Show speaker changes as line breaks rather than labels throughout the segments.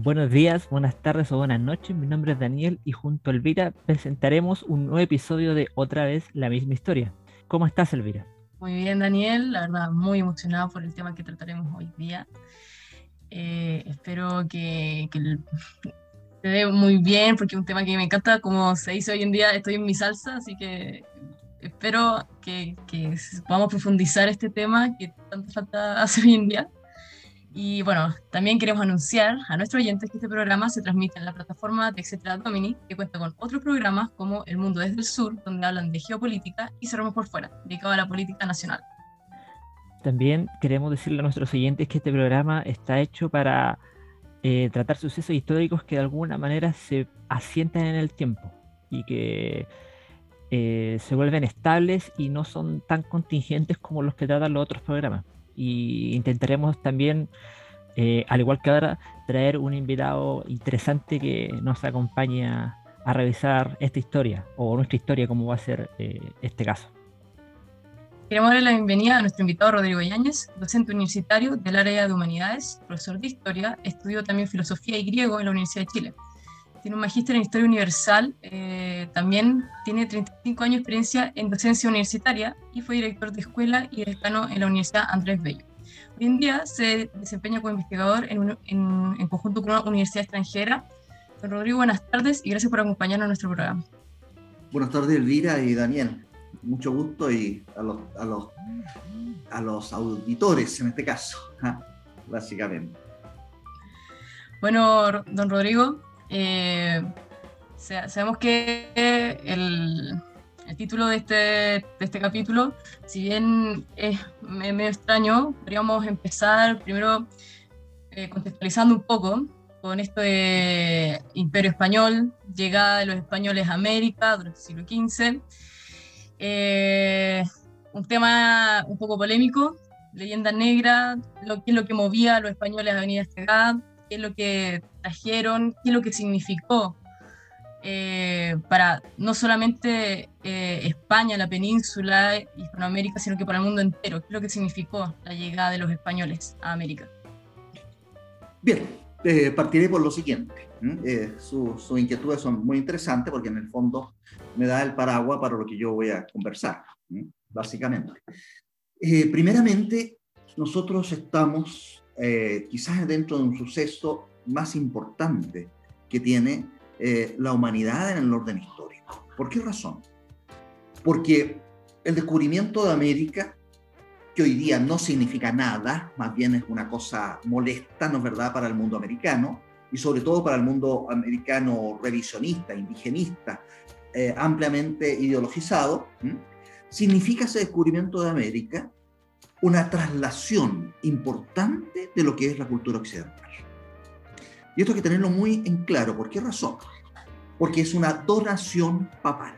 Buenos días, buenas tardes o buenas noches. Mi nombre es Daniel y junto a Elvira presentaremos un nuevo episodio de Otra vez la misma historia. ¿Cómo estás, Elvira?
Muy bien, Daniel. La verdad, muy emocionado por el tema que trataremos hoy día. Eh, espero que, que te dé muy bien porque es un tema que me encanta. Como se dice hoy en día, estoy en mi salsa, así que espero que, que podamos profundizar este tema que tanto falta hace hoy en día. Y bueno, también queremos anunciar a nuestros oyentes que este programa se transmite en la plataforma de Etcétera Domini, que cuenta con otros programas como El Mundo desde el Sur, donde hablan de geopolítica, y Cerramos por Fuera, dedicado a la política nacional.
También queremos decirle a nuestros oyentes que este programa está hecho para eh, tratar sucesos históricos que de alguna manera se asientan en el tiempo y que eh, se vuelven estables y no son tan contingentes como los que tratan los otros programas y intentaremos también, eh, al igual que ahora, traer un invitado interesante que nos acompañe a, revisar esta historia o nuestra historia, como va a ser eh, este caso.
Queremos darle la bienvenida a nuestro invitado Rodrigo Yáñez, docente universitario del área de humanidades, profesor de historia, estudió también filosofía y griego en la Universidad de Chile. Tiene un magíster en historia universal, eh, también tiene 35 años de experiencia en docencia universitaria y fue director de escuela y decano en la Universidad Andrés Bello. Hoy en día se desempeña como investigador en, en, conjunto con una universidad extranjera. Don Rodrigo, buenas tardes y gracias por acompañarnos en nuestro programa.
Buenas tardes, Elvira y Daniel. Mucho gusto y a los, a los, a los auditores en este caso, básicamente.
Bueno, don Rodrigo, eh, sabemos que el, el título de este, de este capítulo, si bien es medio extraño, podríamos empezar primero eh, contextualizando un poco con esto de Imperio Español, llegada de los españoles a América durante el siglo XV. Eh, un tema un poco polémico, leyenda negra, lo, es lo que movía a los españoles a venir a esta edad, qué es lo que trajeron, qué es lo que significó eh, para no solamente eh, España, la península, Hispanoamérica, sino que para el mundo entero. ¿Qué es lo que significó la llegada de los españoles a América?
Bien, eh, partiré por lo siguiente. sus inquietudes son muy interesantes porque en el fondo me da el paraguas para lo que yo voy a conversar, básicamente. primeramente, nosotros estamos quizás dentro de un suceso más importante que tiene eh, la humanidad en el orden histórico. ¿Por qué razón? Porque el descubrimiento de América, que hoy día no significa nada, más bien es una cosa molesta, ¿no es verdad?, para el mundo americano, y sobre todo para el mundo americano revisionista, indigenista, eh, ampliamente ideologizado, significa ese descubrimiento de América una traslación importante de lo que es la cultura occidental. Y esto hay que tenerlo muy en claro. ¿Por qué razón? Porque es una donación papal.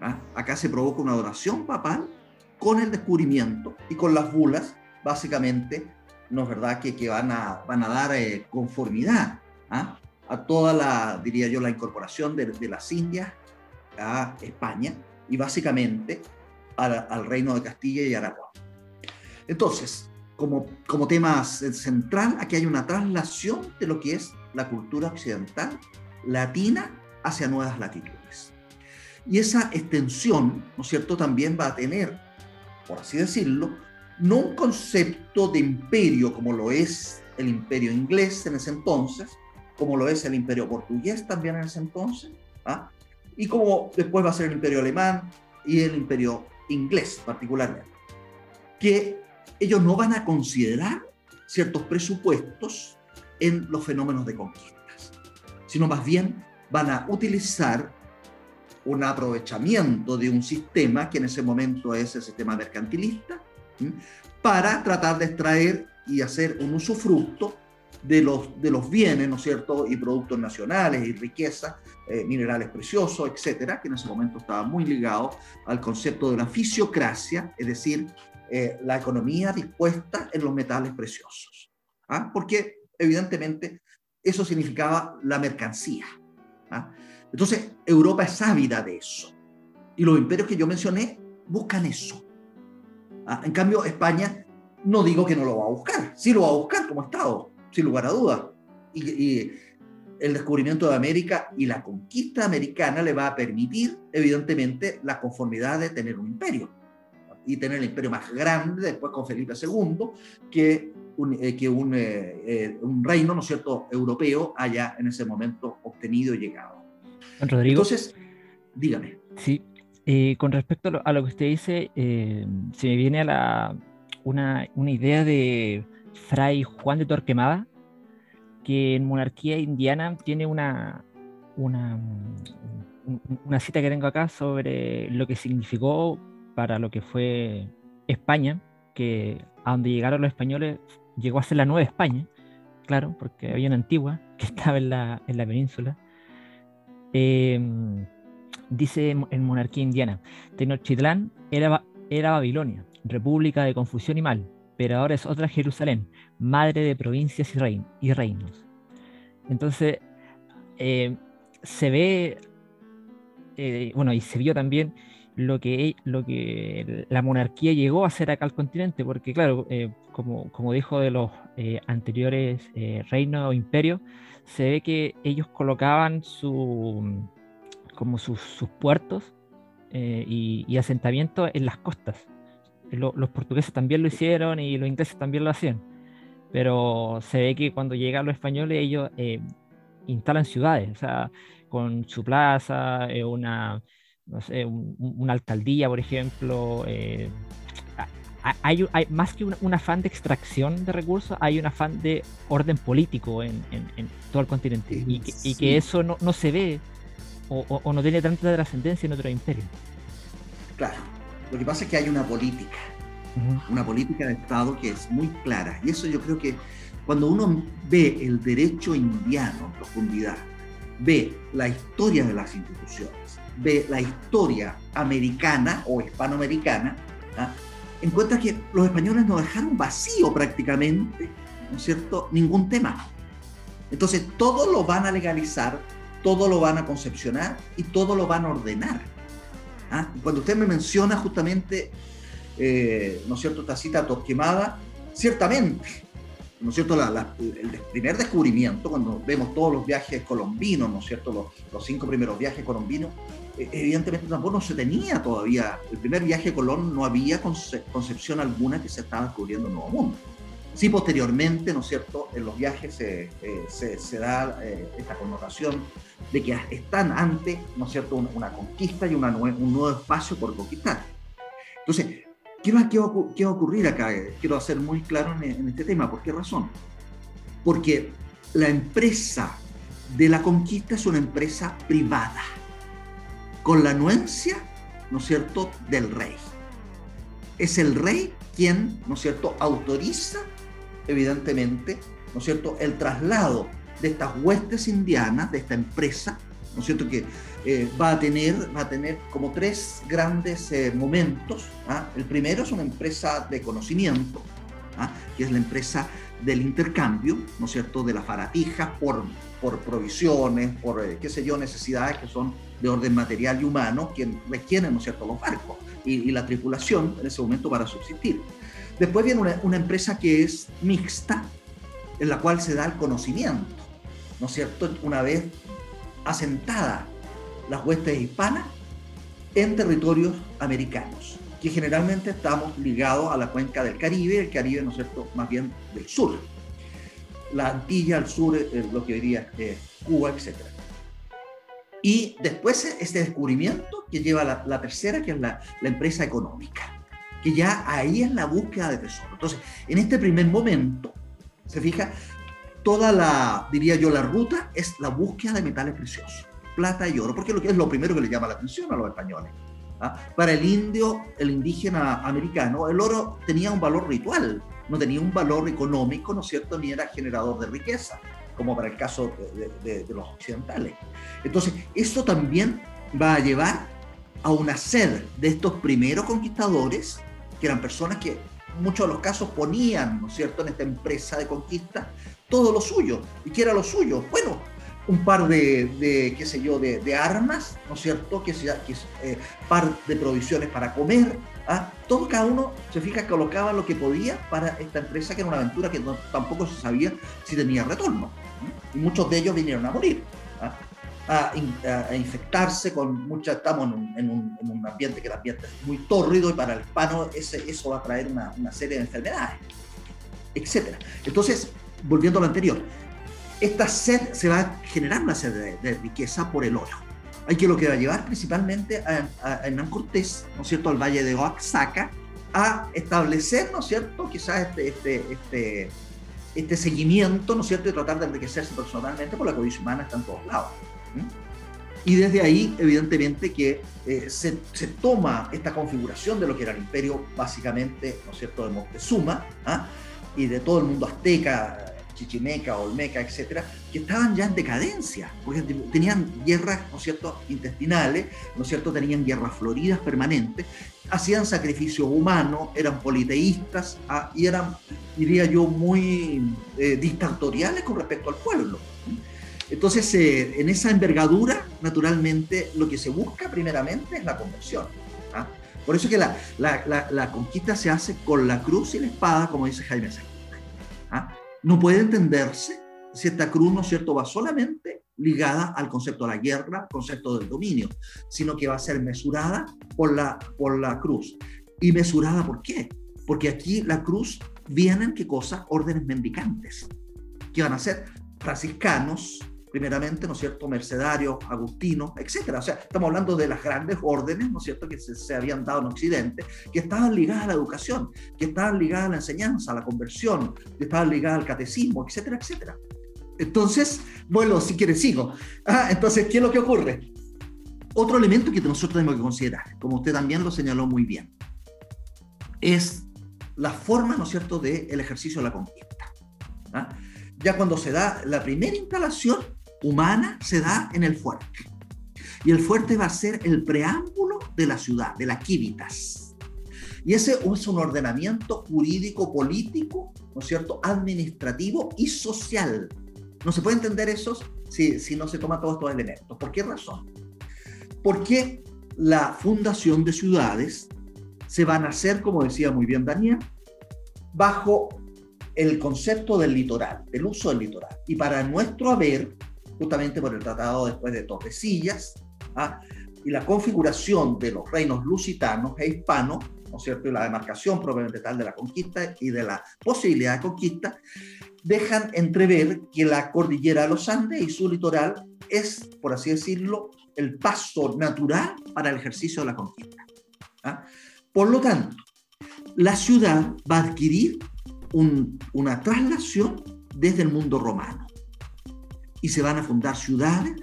¿Ah? Acá se provoca una donación papal con el descubrimiento y con las bulas, básicamente, ¿no es verdad?, que, que van, a, van a dar eh, conformidad ¿ah? a toda la, diría yo, la incorporación de, de las Indias a España y básicamente al, al reino de Castilla y Aragón. Entonces, como, como tema central, aquí hay una traslación de lo que es la cultura occidental latina hacia nuevas latitudes. Y esa extensión, ¿no es cierto?, también va a tener, por así decirlo, no un concepto de imperio como lo es el imperio inglés en ese entonces, como lo es el imperio portugués también en ese entonces, ¿ah? y como después va a ser el imperio alemán y el imperio inglés particularmente, que ellos no van a considerar ciertos presupuestos en los fenómenos de conquistas, sino más bien van a utilizar un aprovechamiento de un sistema que en ese momento es el sistema mercantilista, para tratar de extraer y hacer un usufructo de los, de los bienes, ¿no es cierto?, y productos nacionales y riquezas, eh, minerales preciosos, etcétera, que en ese momento estaba muy ligado al concepto de la fisiocracia, es decir, eh, la economía dispuesta en los metales preciosos. ¿ah? Porque evidentemente eso significaba la mercancía. ¿ah? Entonces Europa es ávida de eso. Y los imperios que yo mencioné buscan eso. ¿ah? En cambio España no digo que no lo va a buscar, sí lo va a buscar como Estado, sin lugar a dudas. y, el descubrimiento de América y la conquista americana le va a permitir, evidentemente, la conformidad de tener un imperio y tener el imperio más grande después con Felipe II que un, eh, que un, eh, eh, un, reino, ¿no es cierto?, europeo haya en ese momento obtenido y llegado.
Rodrigo.
Entonces, dígame.
Sí, con respecto a lo, que usted dice, se me viene a la, una, una idea de Fray Juan de Torquemada, que en Monarquía Indiana tiene una, una, una cita que tengo acá sobre lo que significó para lo que fue España, que a donde llegaron los españoles llegó a ser la Nueva España, claro, porque había una antigua que estaba en la, en la península. Em, dice en Monarquía Indiana, Tenochtitlán era, era Babilonia, república de confusión y mal, pero ahora es otra Jerusalén, madre de provincias y, reinos. Entonces, eh, se ve, eh, bueno, y se vio también lo que, lo que la monarquía llegó a hacer acá al continente, porque claro, eh, como, como, dijo de los anteriores reinos o imperios, se ve que ellos colocaban su, como sus, puertos y, y asentamientos en las costas los portugueses también lo hicieron y los ingleses también lo hacían. Pero se ve que cuando llegan los españoles, ellos eh, instalan ciudades, o sea, con su plaza, eh, una, no sé, una alcaldía, por ejemplo. Eh, hay, hay, más que un, afán de extracción de recursos, hay un afán de orden político en, en, todo el continente. Y que, y que eso no, no, se ve o, o no tiene tanta trascendencia en otro imperio.
Claro. Lo que pasa es que hay una política, una política de Estado que es muy clara. Y eso yo creo que cuando uno ve el derecho indiano en profundidad, ve la historia de las instituciones, ve la historia americana o hispanoamericana, ¿ah? encuentra que los españoles nos dejaron vacío prácticamente, ¿no es cierto?, ningún tema. Entonces, todo lo van a legalizar, todo lo van a concepcionar y todo lo van a ordenar. ¿ah? Cuando usted me menciona justamente, eh, ¿no es cierto?, esta cita Torquemada, ciertamente, ¿no es cierto?, el primer descubrimiento, cuando vemos todos los viajes colombinos, ¿no es cierto?, los, cinco primeros viajes colombinos, eh, evidentemente tampoco no se tenía todavía, el primer viaje de Colón no había concepción alguna que se estaba descubriendo un nuevo mundo. Sí, posteriormente, ¿no es cierto?, en los viajes se, eh, da esta connotación de que están ante, ¿no es cierto?, una, conquista y una un nuevo espacio por conquistar. Entonces, ¿qué qué va, a ocurrir acá? Quiero hacer muy claro en, este tema. ¿Por qué razón? Porque la empresa de la conquista es una empresa privada, con la anuencia, ¿no es cierto?, del rey. Es el rey quien, ¿no es cierto?, autoriza, evidentemente, ¿no es cierto?, el traslado de estas huestes indianas, de esta empresa, ¿no es cierto? Que eh, va, a tener, va a tener como tres grandes eh, momentos. ¿ah? El primero es una empresa de conocimiento, ¿ah? que es la empresa del intercambio, ¿no es cierto?, de las baratijas por, por provisiones, por, eh, qué sé yo, necesidades que son de orden material y humano, que requieren, ¿no es cierto?, los barcos y, la tripulación en ese momento para subsistir. Después viene una, una empresa que es mixta, en la cual se da el conocimiento, ¿no es cierto?, una vez asentada las huestes hispanas en territorios americanos, que generalmente estamos ligados a la cuenca del Caribe, el Caribe, ¿no es cierto?, más bien del sur. La Antilla al sur, eh, lo que diría eh, Cuba, etc. Y después este descubrimiento que lleva la, la tercera, que es la, la empresa económica, que ya ahí es la búsqueda de tesoro. Entonces, en este primer momento, se fija, toda la, diría yo, la ruta es la búsqueda de metales preciosos, plata y oro, porque es lo primero que le llama la atención a los españoles. ¿ah? Para el indio, el indígena americano, el oro tenía un valor ritual, no tenía un valor económico, ¿no es cierto?, ni era generador de riqueza, como para el caso de, de los occidentales. Entonces, esto también va a llevar a una sed de estos primeros conquistadores, que eran personas que muchos de los casos ponían, ¿no es cierto?, en esta empresa de conquista todo lo suyo. ¿Y qué era lo suyo? Bueno, un par de, qué sé yo, de, armas, ¿no es cierto? Que, sea, que eh, par de provisiones para comer. ¿ah? Todo cada uno, se fija, colocaba lo que podía para esta empresa, que era una aventura que tampoco se sabía si tenía retorno. y muchos de ellos vinieron a morir. ¿ah? A, infectarse con mucha, estamos en un, en, un, ambiente que el ambiente es muy tórrido y para el hispano ese, eso va a traer una, una serie de enfermedades, etc. Entonces, volviendo a lo anterior, esta sed se va a generar una sed de, riqueza por el oro. Hay que lo que va a llevar principalmente a, a, Hernán Cortés, ¿no es cierto?, al valle de Oaxaca, a establecer, ¿no es cierto?, quizás este, este, este, este seguimiento, ¿no es cierto?, y tratar de enriquecerse personalmente, por la codicia humana está en todos lados. Y desde ahí, evidentemente, que eh, se, se, toma esta configuración de lo que era el imperio, básicamente, ¿no es cierto?, de Moctezuma, ¿ah? y de todo el mundo azteca, chichimeca, olmeca, etcétera, que estaban ya en decadencia, porque tenían guerras, ¿no es cierto?, intestinales, ¿no es cierto?, tenían guerras floridas permanentes, hacían sacrificio humano, eran politeístas ah, y eran, diría yo, muy eh, dictatoriales con respecto al pueblo. Entonces, eh, en esa envergadura, naturalmente, lo que se busca primeramente es la conversión. ¿ah? Por eso que la, la, la, conquista se hace con la cruz y la espada, como dice Jaime Sánchez. ¿ah? No puede entenderse si esta cruz, ¿no es cierto?, va solamente ligada al concepto de la guerra, concepto del dominio, sino que va a ser mesurada por la, por la cruz. ¿Y mesurada por qué? Porque aquí la cruz vienen, ¿qué cosa? Órdenes mendicantes, que van a ser franciscanos, primeramente, ¿no es cierto?, mercedarios, agustinos, etcétera. O sea, estamos hablando de las grandes órdenes, ¿no es cierto?, que se, habían dado en Occidente, que estaban ligadas a la educación, que estaban ligadas a la enseñanza, a la conversión, que estaban ligadas al catecismo, etcétera, etcétera. Entonces, bueno, si quieres sigo. Ah, entonces, ¿qué es lo que ocurre? Otro elemento que nosotros tenemos que considerar, como usted también lo señaló muy bien, es la forma, ¿no es cierto?, del ejercicio de la conquista. ¿ah? Ya cuando se da la primera instalación, humana se da en el fuerte. Y el fuerte va a ser el preámbulo de la ciudad, de la Quívitas. Y ese es un ordenamiento jurídico, político, ¿no cierto?, administrativo y social. No se puede entender eso si, si no se toma todos estos elementos. ¿Por qué razón? Porque la fundación de ciudades se van a hacer, como decía muy bien Daniel, bajo el concepto del litoral, del uso del litoral. Y para nuestro haber, justamente por el tratado después de Tordesillas, ¿ah? y la configuración de los reinos lusitanos e hispanos, ¿no es cierto?, y la demarcación propiamente tal de la conquista y de la posibilidad de conquista, dejan entrever que la cordillera de los Andes y su litoral es, por así decirlo, el paso natural para el ejercicio de la conquista. ¿ah? Por lo tanto, la ciudad va a adquirir una traslación desde el mundo romano y se van a fundar ciudades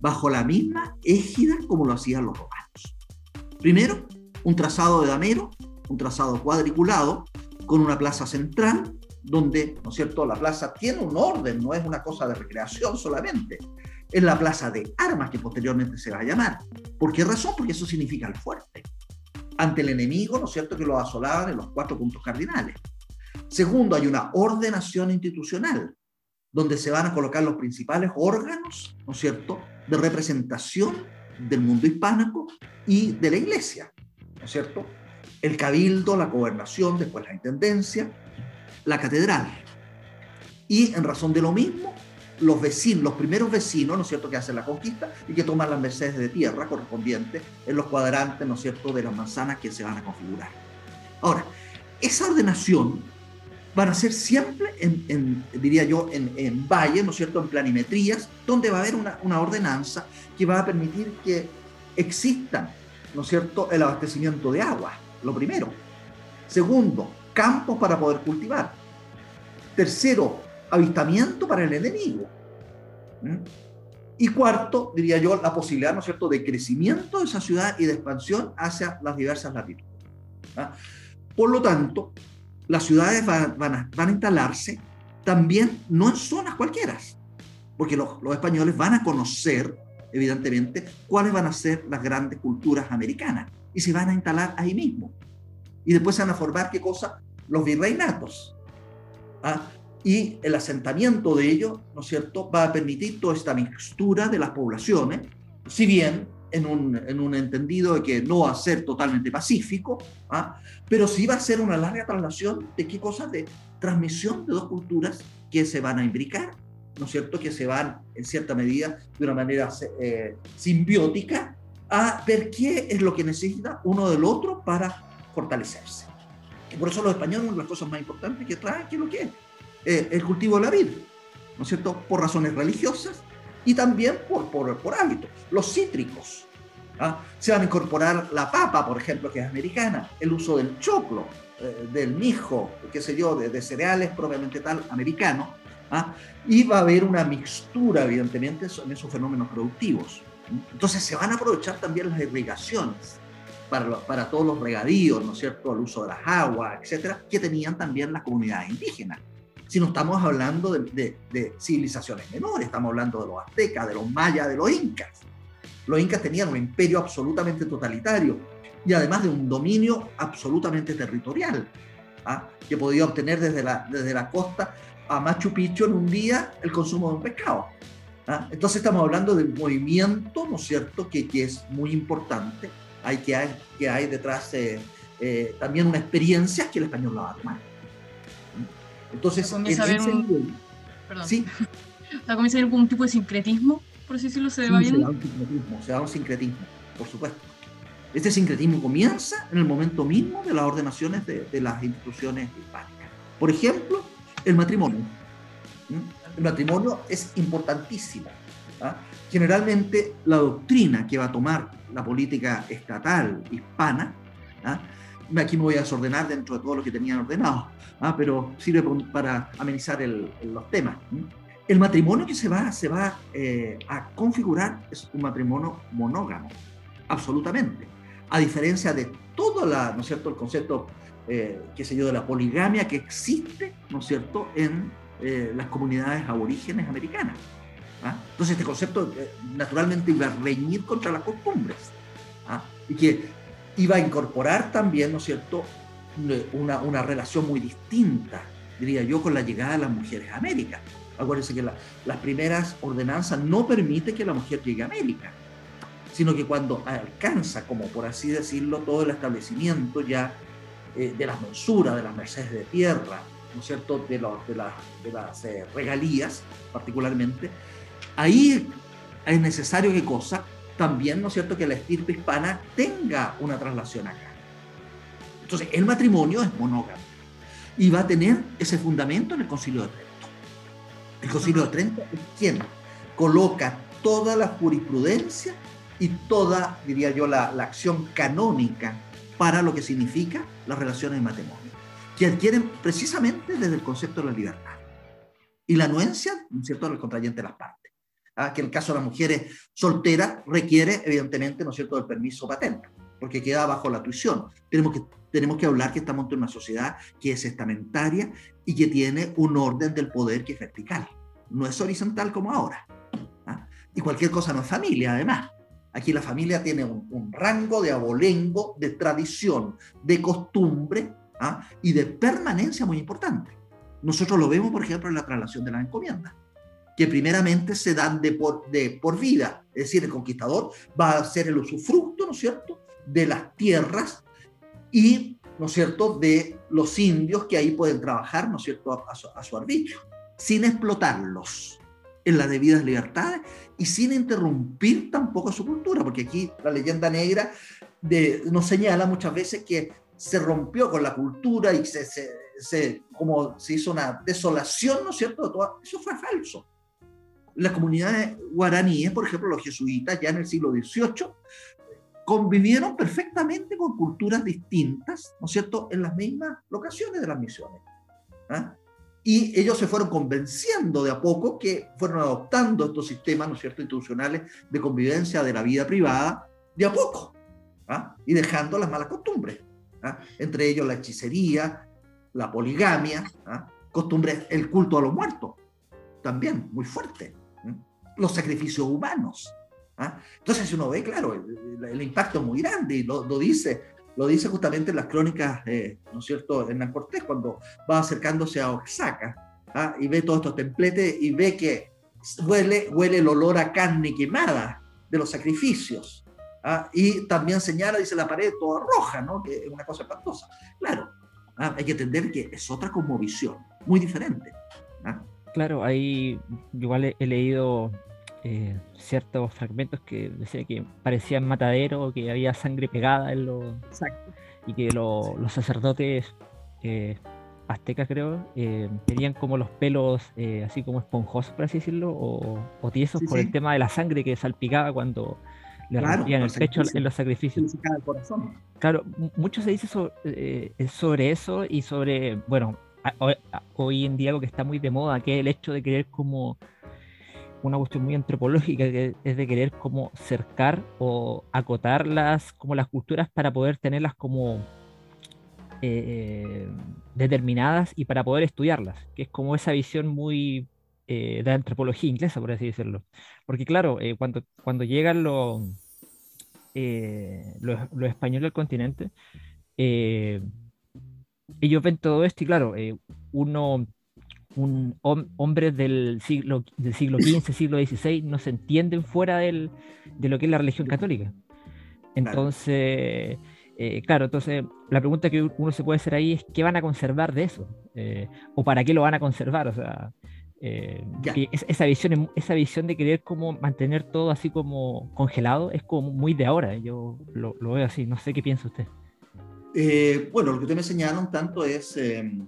bajo la misma égida como lo hacían los romanos. Primero, un trazado de damero, un trazado cuadriculado, con una plaza central, donde, ¿no es cierto?, la plaza tiene un orden, no es una cosa de recreación solamente. Es la plaza de armas que posteriormente se va a llamar. ¿Por qué razón? Porque eso significa el fuerte. Ante el enemigo, ¿no es cierto?, que lo asolaban en los cuatro puntos cardinales. Segundo, hay una ordenación institucional donde se van a colocar los principales órganos, ¿no es cierto?, de representación del mundo hispánico y de la iglesia, ¿no es cierto? El cabildo, la gobernación, después la intendencia, la catedral. Y en razón de lo mismo, los vecinos, los primeros vecinos, ¿no es cierto?, que hacen la conquista y que toman las mercedes de tierra correspondientes en los cuadrantes, ¿no es cierto?, de las manzanas que se van a configurar. Ahora, esa ordenación van a ser siempre, en, diría yo, en, en valles, ¿no es cierto?, en planimetrías, donde va a haber una, una, ordenanza que va a permitir que existan, ¿no es cierto?, el abastecimiento de agua, lo primero. Segundo, campos para poder cultivar. Tercero, avistamiento para el enemigo. ¿Mm? Y cuarto, diría yo, la posibilidad, ¿no es cierto?, de crecimiento de esa ciudad y de expansión hacia las diversas latitudes. ¿ah? Por lo tanto, las ciudades van, a, instalarse también no en zonas cualquiera, porque los, españoles van a conocer, evidentemente, cuáles van a ser las grandes culturas americanas y se van a instalar ahí mismo. Y después se van a formar, ¿qué cosa? Los virreinatos. ¿ah? Y el asentamiento de ellos, ¿no es cierto?, va a permitir toda esta mixtura de las poblaciones, si bien en un, en un entendido de que no va a ser totalmente pacífico, ¿ah? pero sí va a ser una larga traslación de qué cosas, de transmisión de dos culturas que se van a imbricar ¿no es cierto?, que se van en cierta medida, de una manera eh, simbiótica, a ver qué es lo que necesita uno del otro para fortalecerse. Y por eso los españoles, una de las cosas más importantes que traen, ¿qué es lo que es? Eh, el cultivo de la vid, ¿no es cierto?, por razones religiosas y también por, por, por hábitos. Los cítricos, ¿ah? se van a incorporar la papa, por ejemplo, que es americana, el uso del choclo, eh, del mijo, qué sé yo, de, cereales propiamente tal, americano, ¿ah? y va a haber una mixtura, evidentemente, en esos fenómenos productivos. Entonces se van a aprovechar también las irrigaciones para, para todos los regadíos, ¿no es cierto?, el uso de las aguas, etcétera, que tenían también las comunidades indígenas. Si no estamos hablando de, de civilizaciones menores, estamos hablando de los aztecas, de los mayas, de los incas. Los incas tenían un imperio absolutamente totalitario, y además de un dominio absolutamente territorial, ¿ah? que podía obtener desde la, desde la costa a Machu Picchu en un día el consumo de un pescado. ¿ah? Entonces estamos hablando de un movimiento, ¿no es cierto?, que, que es muy importante, hay que hay, que hay detrás eh, eh, también una experiencia que el español la va a tomar.
Entonces, comienza a haber un... Perdón. ¿Sí? comienza a haber un tipo de sincretismo, por así decirlo, se va
sí, Se da un sincretismo, se da un sincretismo, por supuesto. Este sincretismo comienza en el momento mismo de las ordenaciones de, las instituciones hispánicas. Por ejemplo, el matrimonio. El matrimonio es importantísimo. ¿ah? Generalmente la doctrina que va a tomar la política estatal hispana, ¿ah? Aquí me voy a desordenar dentro de todo lo que tenían ordenado, ¿ah? pero sirve para amenizar los temas. El matrimonio que se va, se va eh, a configurar es un matrimonio monógamo, absolutamente a diferencia de todo la, ¿no es cierto? el concepto, eh, qué sé yo, de la poligamia que existe, ¿no es cierto?, en eh, las comunidades aborígenes americanas. ¿ah? Entonces este concepto eh, naturalmente iba a reñir contra las costumbres ¿ah? y que iba a incorporar también, ¿no es cierto?, una, una, relación muy distinta, diría yo, con la llegada de las mujeres a América. Acuérdense que las primeras ordenanzas no permiten que la mujer llegue a América sino que cuando alcanza, como por así decirlo, todo el establecimiento ya eh, de las mensuras, de las mercedes de tierra, ¿no es cierto?, de, de, de las eh, regalías particularmente, ahí es necesario que cosa, también, ¿no es cierto?, que la estirpe hispana tenga una traslación acá. Entonces, el matrimonio es monógamo y va a tener ese fundamento en el Concilio de Trento. El Concilio de Trento es quien coloca toda la jurisprudencia y toda, diría yo, la, acción canónica para lo que significa las relaciones de matrimonio, que adquieren precisamente desde el concepto de la libertad y la anuencia, cierto?, del contrayente de las partes. ¿Ah? Que el caso de las mujeres solteras requiere, evidentemente, ¿no es cierto?, el permiso paterno, porque queda bajo la tuición. Tenemos que, tenemos que hablar que estamos en una sociedad que es estamentaria y que tiene un orden del poder que es vertical, no es horizontal como ahora. ¿ah? Y cualquier cosa no es familia, además. Aquí la familia tiene un, rango de abolengo, de tradición, de costumbre ¿ah? y de permanencia muy importante. Nosotros lo vemos, por ejemplo, en la traslación de las encomiendas, que primeramente se dan de por, vida, es decir, el conquistador va a ser el usufructo, ¿no es cierto?, de las tierras y, ¿no es cierto?, de los indios que ahí pueden trabajar, ¿no es cierto?, a, su, arbitrio, sin explotarlos en las debidas libertades y sin interrumpir tampoco su cultura, porque aquí la leyenda negra de, nos señala muchas veces que se rompió con la cultura y se, como se hizo una desolación, ¿no es cierto? Eso fue falso. Las comunidades guaraníes, por ejemplo, los jesuitas ya en el siglo XVIII, convivieron perfectamente con culturas distintas, ¿no es cierto?, en las mismas locaciones de las misiones. ¿ah? y ellos se fueron convenciendo de a poco que fueron adoptando estos sistemas, ¿no es cierto?, institucionales de convivencia de la vida privada, de a poco, ¿ah? y dejando las malas costumbres, ¿ah? entre ellos la hechicería, la poligamia, costumbres, el culto a los muertos, también muy fuerte, los sacrificios humanos. Entonces, si uno ve, claro, el, impacto es muy grande, y lo, lo dice lo dice justamente en las crónicas, eh, ¿no es cierto?, Hernán Cortés, cuando va acercándose a Oaxaca ¿ah? y ve todos estos templetes y ve que huele, huele el olor a carne quemada de los sacrificios. ¿ah? Y también señala, dice, la pared toda roja, ¿no? Que es una cosa espantosa. Claro, ¿ah? hay que entender que es otra cosmovisión, muy diferente.
Claro, ahí igual he, leído eh, ciertos fragmentos que decía que parecían matadero, que había sangre pegada en los... Y que los sacerdotes eh, aztecas, creo, eh, tenían como los pelos así como esponjosos, por así decirlo, o, tiesos por el tema de la sangre que salpicaba cuando le rompían el pecho en los sacrificios. Claro, mucho se dice sobre eso y sobre, bueno, hoy en día algo que está muy de moda, que es el hecho de querer como una cuestión muy antropológica, que es de querer como cercar o acotar las, como las culturas para poder tenerlas como eh, determinadas y para poder estudiarlas, que es como esa visión muy eh, de antropología inglesa, por así decirlo. Porque claro, eh, cuando, cuando llegan los, los, españoles al continente, ellos ven todo esto y claro, eh, uno, un hombre del siglo, del siglo XV, siglo XVI, no se entienden fuera del, de lo que es la religión católica. Entonces, eh, claro, entonces la pregunta que uno se puede hacer ahí es ¿qué van a conservar de eso? Eh, ¿O para qué lo van a conservar? O sea, esa, visión, esa visión de querer como mantener todo así como congelado es como muy de ahora. Yo lo, lo veo así, no sé qué piensa usted.
Eh, bueno, lo que usted me señala un tanto es, em,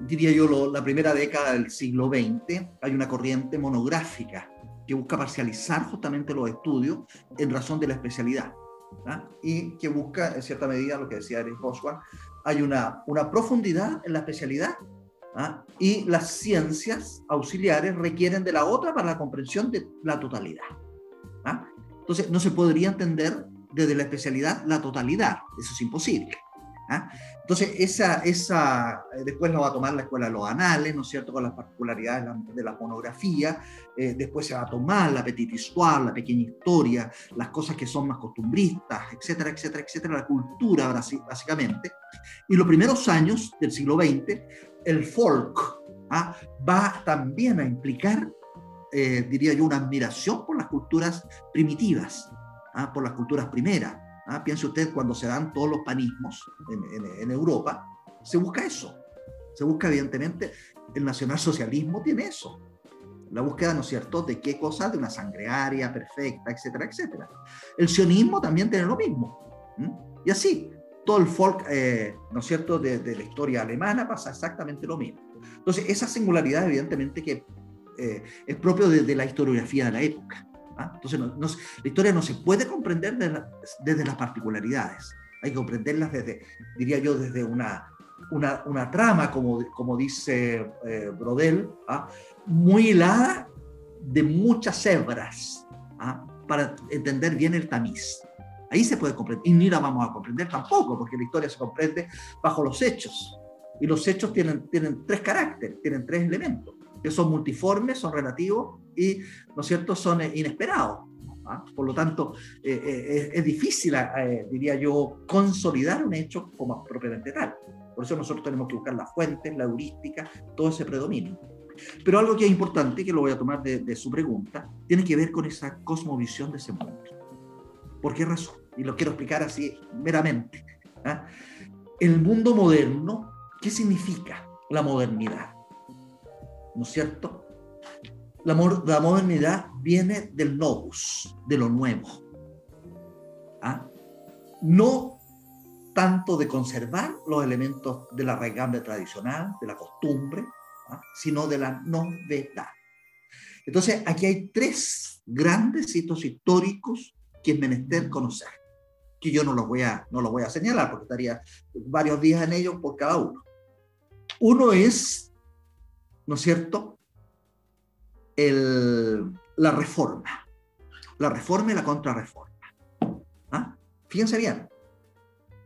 diría yo, la primera década del siglo XX. Hay una corriente monográfica que busca parcializar justamente los estudios en razón de la especialidad. ¿ah? Y que busca, en cierta medida, lo que decía Eric Oswald, hay una, una profundidad en la especialidad ¿ah? y las ciencias auxiliares requieren de la otra para la comprensión de la totalidad. ¿ah? Entonces, no se podría entender desde la especialidad la totalidad. Eso es imposible. ¿ah? Entonces, esa, esa, eh, después lo va a tomar la escuela de los anales, ¿no es cierto?, con las particularidades de la, monografía. Eh, después se va a tomar la petite histoire, la pequeña historia, las cosas que son más costumbristas, etcétera, etcétera, etcétera, la cultura básicamente. Y los primeros años del siglo XX, el folk ¿ah? va también a implicar, eh, diría yo, una admiración por las culturas primitivas. ¿Ah? por las culturas primeras. ¿ah? Piense usted cuando se dan todos los panismos en, Europa, se busca eso. Se busca evidentemente, el nacionalsocialismo tiene eso. La búsqueda, ¿no es cierto?, de qué cosa, de una sangrearia perfecta, etcétera, etcétera. El sionismo también tiene lo mismo. Y así, todo el folk, eh, ¿no es cierto?, de, la historia alemana pasa exactamente lo mismo. Entonces, esa singularidad, evidentemente, que eh, es propio de, la historiografía de la época. ¿Ah? Entonces, la historia no se puede comprender desde las particularidades, hay que comprenderlas desde, diría yo, desde una, una, trama, como, como dice eh, Brodel, ¿ah? muy hilada de muchas hebras, ¿ah? para entender bien el tamiz. Ahí se puede comprender, y ni la vamos a comprender tampoco, porque la historia se comprende bajo los hechos. Y los hechos tienen, tienen tres caracteres, tienen tres elementos, que son multiformes, son relativos y, ¿no es cierto?, son eh, inesperados. ¿ah? Por lo tanto, eh, eh, es, difícil, diría yo, consolidar un hecho como propiamente tal. Por eso nosotros tenemos que buscar las fuentes, la heurística, todo ese predominio. Pero algo que es importante, que lo voy a tomar de, su pregunta, tiene que ver con esa cosmovisión de ese mundo. ¿Por qué razón? Y lo quiero explicar así meramente. ¿ah? El mundo moderno, ¿qué significa la modernidad? ¿No es cierto? La, modernidad viene del novus, de lo nuevo. ¿Ah? No tanto de conservar los elementos de la raigambre tradicional, de la costumbre, ¿ah? sino de la novedad. Entonces, aquí hay tres grandes hitos históricos que es menester conocer, que yo no los voy a, no los voy a señalar porque estaría varios días en ellos por cada uno. Uno es, ¿no es cierto?, la reforma. La reforma y la contrarreforma. ¿Ah? Fíjense bien,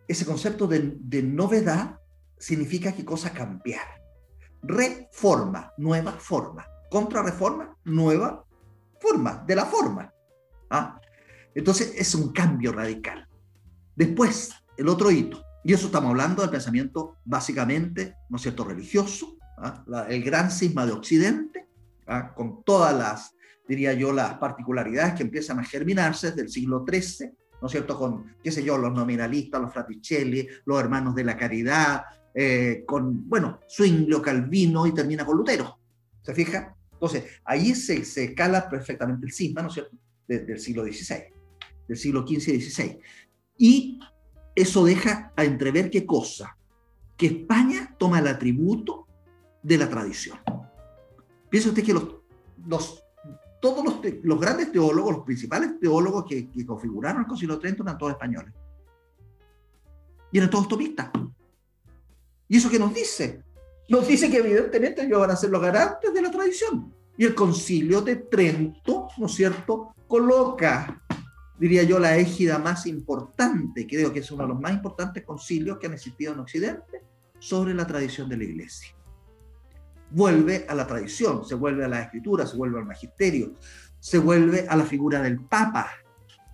ese concepto de, novedad significa que cosa cambiar. Reforma, nueva forma. Contrarreforma, nueva forma, de la forma. ¿Ah? Entonces es un cambio radical. Después, el otro hito, y eso estamos hablando del pensamiento básicamente, ¿no es cierto?, religioso, ¿ah? el gran cisma de Occidente, ¿ah? con todas las, diría yo, las particularidades que empiezan a germinarse desde el siglo XIII, ¿no es cierto?, con, qué sé yo, los nominalistas, los fraticelli, los hermanos de la caridad, eh, con, bueno, Zwinglio, Calvino y termina con Lutero. ¿Se fija? Entonces, ahí se, se escala perfectamente el cisma, ¿no es cierto?, del siglo XVI, del siglo XV y XVI. Y eso deja a entrever qué cosa? Que España toma el atributo de la tradición. Piensa usted que los, todos los, grandes teólogos, los principales teólogos que, configuraron el Concilio Trento eran todos españoles. Y eran todos tomistas. ¿Y eso qué nos dice? Nos dice que evidentemente ellos van a ser los garantes de la tradición. Y el concilio de Trento, ¿no es cierto?, coloca, diría yo, la égida más importante, creo que es uno de los más importantes concilios que han existido en Occidente, sobre la tradición de la iglesia. Vuelve a la tradición, se vuelve a la escritura, se vuelve al magisterio, se vuelve a la figura del Papa,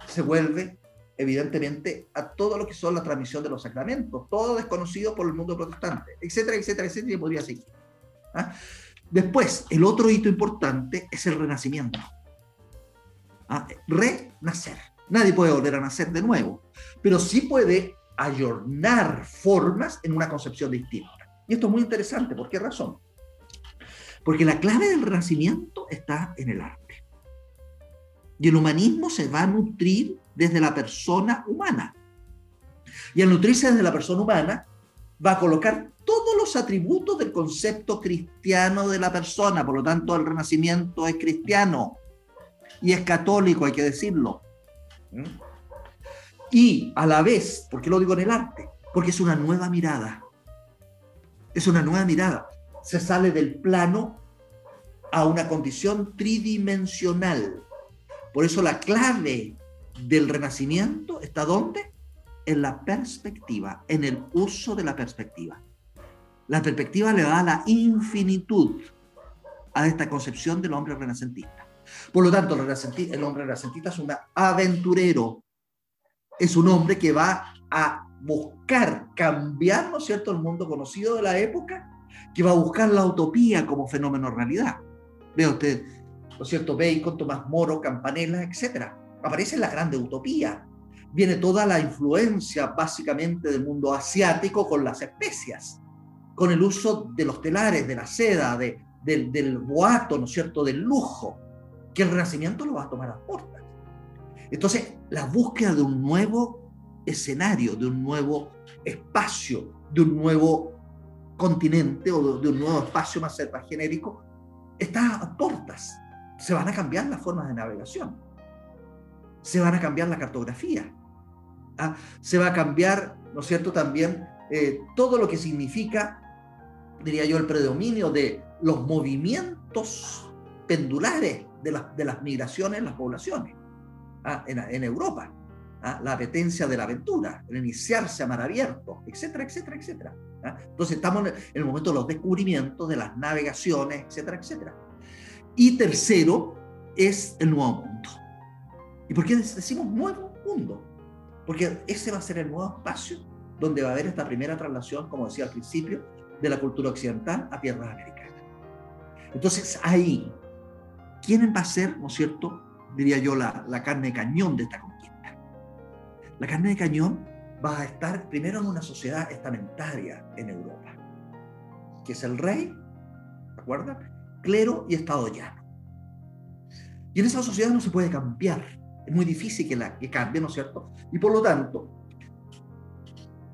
se vuelve evidentemente a todo lo que son la transmisión de los sacramentos, todo desconocido por el mundo protestante, etcétera, etcétera, etcétera, y podría seguir. ¿Ah? Después, el otro hito importante es el renacimiento. ¿Ah? Renacer. Nadie puede volver a nacer de nuevo, pero sí puede ayornar formas en una concepción distinta. Y esto es muy interesante. ¿Por qué razón? Porque la clave del renacimiento está en el arte. Y el humanismo se va a nutrir desde la persona humana. Y al nutrirse desde la persona humana, va a colocar todos los atributos del concepto cristiano de la persona. Por lo tanto, el renacimiento es cristiano y es católico, hay que decirlo. ¿Mm? Y a la vez, ¿por qué lo digo en el arte? Porque es una nueva mirada. Es una nueva mirada. Se sale del plano a una condición tridimensional. Por eso la clave del renacimiento está ¿dónde? En la perspectiva, en el uso de la perspectiva. La perspectiva le da la infinitud a esta concepción del hombre renacentista. Por lo tanto, el hombre renacentista es un aventurero, es un hombre que va a buscar cambiar, ¿no es cierto?, el mundo conocido de la época, que va a buscar la utopía como fenómeno realidad. Ve usted, ¿no es cierto?, Bacon, Tomás Moro, Campanella, etcétera aparece la grande utopía. Viene toda la influencia básicamente del mundo asiático con las especias, con el uso de los telares, de la seda, de, del, del boato, ¿no es cierto?, del lujo, que el Renacimiento lo va a tomar a puertas. Entonces, la búsqueda de un nuevo escenario, de un nuevo espacio, de un nuevo continente o de, un nuevo espacio más genérico, está a puertas. Se van a cambiar las formas de navegación se van a cambiar la cartografía. ¿ah? Se va a cambiar, ¿no es cierto?, también eh, todo lo que significa, diría yo, el predominio de los movimientos pendulares de, de las migraciones en las poblaciones ¿ah? en, Europa. ¿Ah? La apetencia de la aventura, el iniciarse a mar abierto, etcétera, etcétera, etcétera. Entonces estamos en el momento de los descubrimientos, de las navegaciones, etcétera, etcétera. Y tercero es el nuevo mundo. ¿Y por qué decimos nuevo mundo? Porque ese va a ser el nuevo espacio donde va a haber esta primera traslación, como decía al principio, de la cultura occidental a tierras americanas. Entonces ahí, ¿quién va a ser, no es cierto, diría yo, la, la carne de cañón de esta? La carne de cañón va a estar primero en una sociedad estamentaria en Europa, que es el rey, ¿de acuerdo? Clero y Estado llano. Y en esa sociedad no se puede cambiar es muy difícil que, la, que cambie, ¿no es cierto? Y por lo tanto,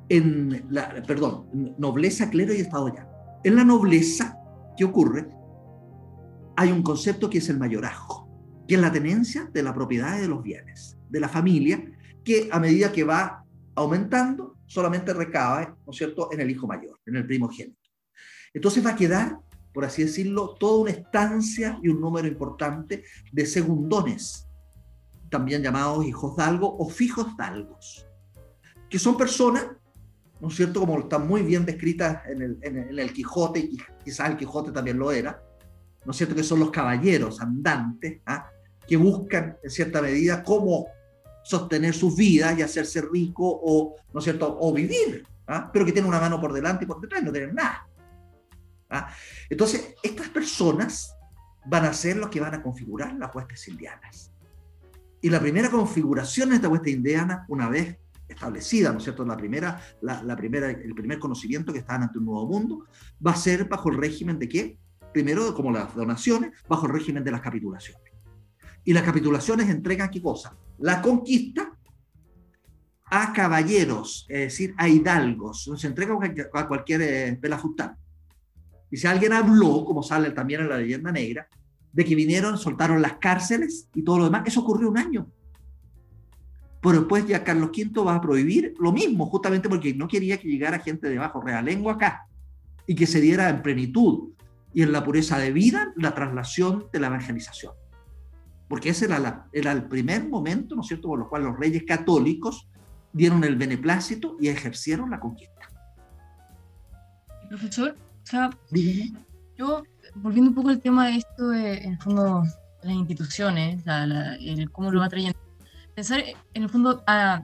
en la, perdón, nobleza, clero y Estado ya. En la nobleza, ¿qué ocurre? Hay un concepto que es el mayorazgo, que es la tenencia de la propiedad y de los bienes, de la familia, que a medida que va aumentando, solamente recae, ¿no es cierto?, en el hijo mayor, en el primogénito. Entonces va a quedar, por así decirlo, toda una estancia y un número importante de segundones, también llamados hijos dalgo o fijos dalgos, que son personas, ¿no es cierto?, como están muy bien descritas en el, en el, Quijote, y quizás el Quijote también lo era, ¿no es cierto?, que son los caballeros andantes, ¿ah? que buscan en cierta medida cómo sostener sus vidas y hacerse rico o, ¿no es cierto?, o vivir, ¿ah? pero que tienen una mano por delante y por detrás, no tienen nada. ¿ah? Entonces, estas personas van a ser los que van a configurar las huestes indianas. Y la primera configuración de esta hueste indiana, una vez establecida, ¿no es cierto? La primera, la, primera, el primer conocimiento que estaban ante un nuevo mundo, va a ser bajo el régimen de qué? primero como las donaciones, bajo el régimen de las capitulaciones. Y las capitulaciones entregan qué cosa? La conquista a caballeros, es decir, a hidalgos, se entrega a cualquier eh, Y si alguien habló, como sale también en la leyenda negra, de que vinieron, soltaron las cárceles y todo lo demás, eso ocurrió un año. Pero después ya Carlos V va a prohibir lo mismo, justamente porque no quería que llegara gente de bajo realengo acá y que se diera en plenitud y en la pureza de vida la traslación de la evangelización. Porque ese era, era el primer momento, ¿no es cierto?, por lo cual los reyes católicos dieron el beneplácito y ejercieron la conquista.
Profesor, o sea, yo, volviendo un poco al tema de esto, de, en el fondo, las instituciones, el, cómo lo va trayendo, pensar en el fondo a,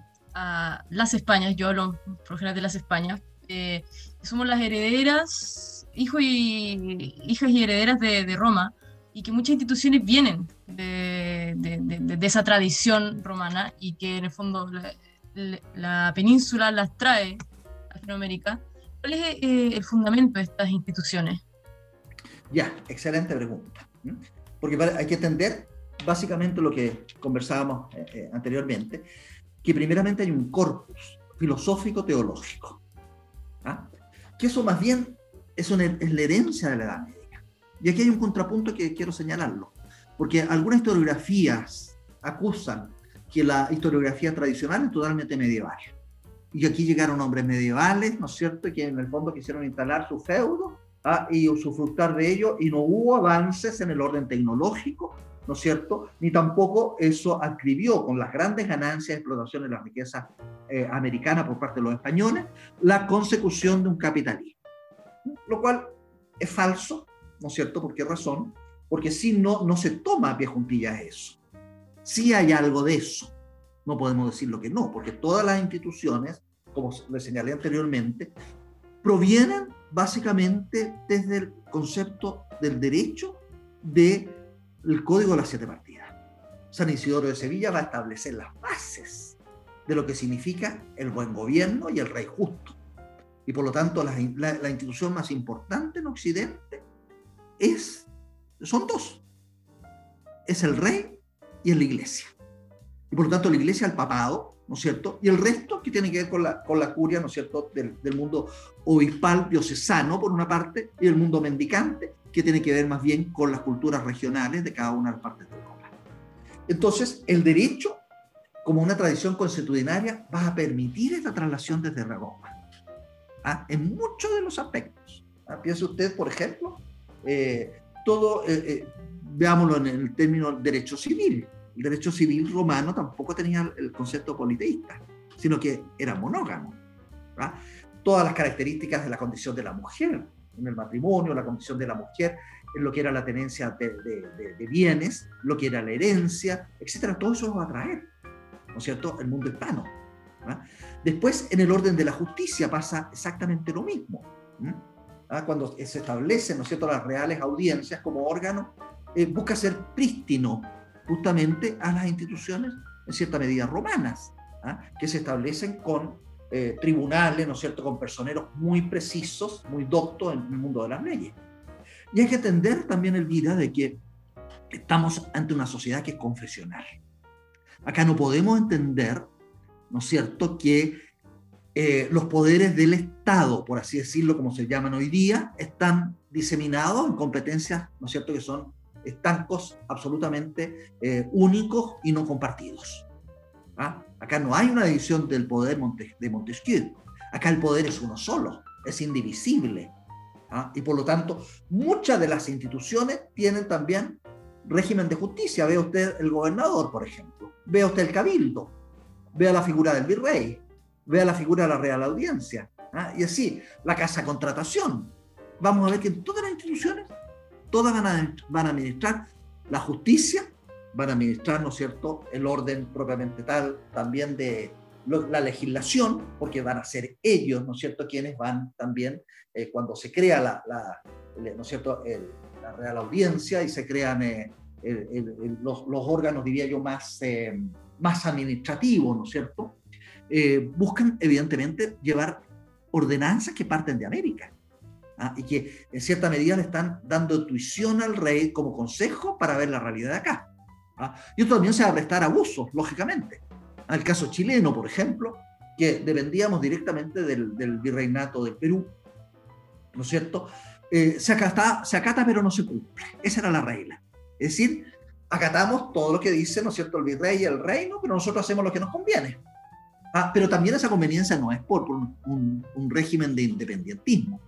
las Españas, yo hablo por de las Españas, eh, somos las herederas, hijos y, hijas y herederas de, Roma, y que muchas instituciones vienen de, de, esa tradición romana y que en el fondo la península las trae a Latinoamérica, ¿cuál es eh, el fundamento de estas instituciones?
Ya, excelente pregunta. Porque hay que entender básicamente lo que conversábamos eh, eh, anteriormente, que primeramente hay un corpus filosófico-teológico, ¿ah? que eso más bien es, una, es la herencia de la Edad. Y aquí hay un contrapunto que quiero señalarlo, porque algunas historiografías acusan que la historiografía tradicional es totalmente medieval. Y aquí llegaron hombres medievales, ¿no es cierto?, que en el fondo quisieron instalar su feudo ¿ah? y usufructar de ello, y no hubo avances en el orden tecnológico, ¿no es cierto?, ni tampoco eso adscribió con las grandes ganancias de explotación de la riqueza eh, americana por parte de los españoles, la consecución de un capitalismo. Lo cual es falso, ¿no es cierto? ¿Por qué razón? Porque si no, no se toma a pie juntillas eso sí hay algo de eso. No podemos decir lo que no, porque todas las instituciones, como le señalé anteriormente, provienen básicamente desde el concepto del derecho del Código de las Siete Partidas. San Isidoro de Sevilla va a establecer las bases de lo que significa el buen gobierno y el rey justo. Y por lo tanto, la, la institución más importante en Occidente es, son dos. Es el rey y en la iglesia. Y por lo tanto la iglesia, el papado, ¿no es cierto? Y el resto que tiene que ver con la, con la curia, ¿no es cierto?, del, del mundo obispal, diocesano, por una parte, y el mundo mendicante, que tiene que ver más bien con las culturas regionales de cada una de las partes de Europa. Entonces, el derecho, como una tradición consuetudinaria, va a permitir esta traslación desde Roma, ¿ah? en muchos de los aspectos. ¿ah? Piense usted, por ejemplo, eh, todo, eh, eh, veámoslo en el término derecho civil. El derecho civil romano tampoco tenía el concepto politeísta, sino que era monógamo. Todas las características de la condición de la mujer en el matrimonio, la condición de la mujer en lo que era la tenencia de, bienes, lo que era la herencia, etcétera, todo eso va a traer, ¿no es cierto?, el mundo hispano. Después, en el orden de la justicia pasa exactamente lo mismo. Cuando se establecen, ¿no es cierto?, las reales audiencias como órgano eh, busca ser prístino justamente a las instituciones, en cierta medida, romanas, ¿ah? que se establecen con eh, tribunales, ¿no es cierto?, con personeros muy precisos, muy doctos en el mundo de las leyes. Y hay que entender también, Elvira, de que estamos ante una sociedad que es confesional. Acá no podemos entender, ¿no es cierto?, que eh, los poderes del Estado, por así decirlo, como se llaman hoy día, están diseminados en competencias, ¿no es cierto?, que son estancos absolutamente eh, únicos y no compartidos. ¿Ah? Acá no hay una división del poder de Montesquieu. Acá el poder es uno solo, es indivisible. ¿ah? Y por lo tanto, muchas de las instituciones tienen también régimen de justicia. Ve usted el gobernador, por ejemplo. Ve usted el cabildo. Vea la figura del virrey. Vea la figura de la Real Audiencia. ¿ah? Y así, la casa contratación. Vamos a ver que todas las instituciones todas van a, van a administrar la justicia, van a administrar, ¿no es cierto?, el orden propiamente tal, también de la legislación, porque van a ser ellos, ¿no es cierto?, quienes van también, eh, cuando se crea la, ¿no es cierto?, la Real Audiencia y se crean eh, los, los, órganos, diría yo, más, eh, más administrativos, ¿no es cierto?, buscan evidentemente llevar ordenanzas que parten de América. ¿ah? y que en cierta medida le están dando tuición al rey como consejo para ver la realidad de acá. ¿ah? Y esto también se va a prestar abusos, lógicamente. El caso chileno, por ejemplo, que dependíamos directamente del, del virreinato del Perú, ¿no es cierto? Eh, se, acata, se acata pero no se cumple. Esa era la regla. Es decir, acatamos todo lo que dice, ¿no es cierto?, el virrey y el reino, pero nosotros hacemos lo que nos conviene. Ah, pero también esa conveniencia no es por, un, un, régimen de independentismo,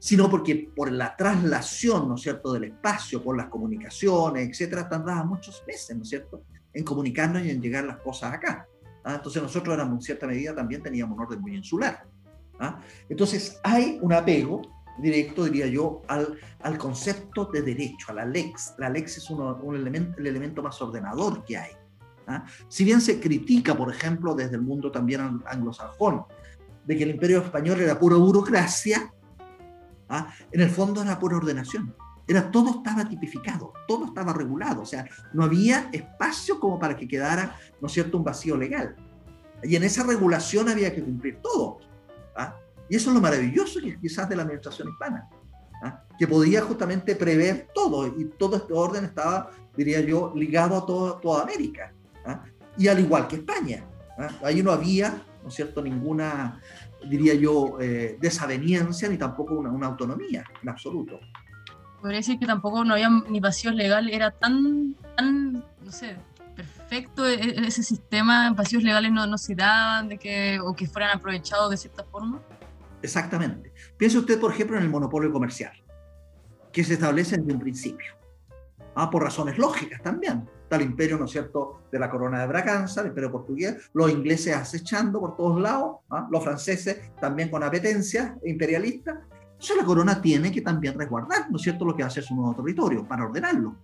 sino porque por la traslación, ¿no es cierto?, del espacio, por las comunicaciones, etcétera, tardaban muchos meses, ¿no es cierto?, en comunicarnos y en llegar las cosas acá. ¿ah? Entonces nosotros éramos, en cierta medida, también teníamos un orden muy insular. ¿ah? Entonces hay un apego directo, diría yo, al, al concepto de derecho, a la lex. La lex es uno, un elemento, el elemento más ordenador que hay. ¿Ah? Si bien se critica, por ejemplo, desde el mundo también anglosajón, de que el imperio español era pura burocracia, ¿ah? en el fondo era pura ordenación. Era, todo estaba tipificado, todo estaba regulado, o sea, no había espacio como para que quedara, ¿no es cierto?, un vacío legal. Y en esa regulación había que cumplir todo. ¿ah? Y eso es lo maravilloso quizás de la administración hispana, ¿ah? que podía justamente prever todo y todo este orden estaba, diría yo, ligado a todo, toda América. Y al igual que España. ¿ah? Ahí no había, ¿no es cierto?, ninguna, diría yo, eh, desaveniencia ni tampoco una, una autonomía en absoluto.
Podría decir que tampoco no había ni vacíos legales, era tan, tan, no sé, perfecto e, e, ese sistema, vacíos legales no, no se daban de que, o que fueran aprovechados de cierta forma.
Exactamente. Piense usted, por ejemplo, en el monopolio comercial, que se establece desde un principio. Ah, por razones lógicas también. Está el imperio, ¿no es cierto?, de la corona de Braganza, el imperio portugués, los ingleses acechando por todos lados, ¿ah? los franceses también con apetencia imperialista. Entonces la corona tiene que también resguardar, ¿no es cierto?, lo que hace su nuevo territorio para ordenarlo.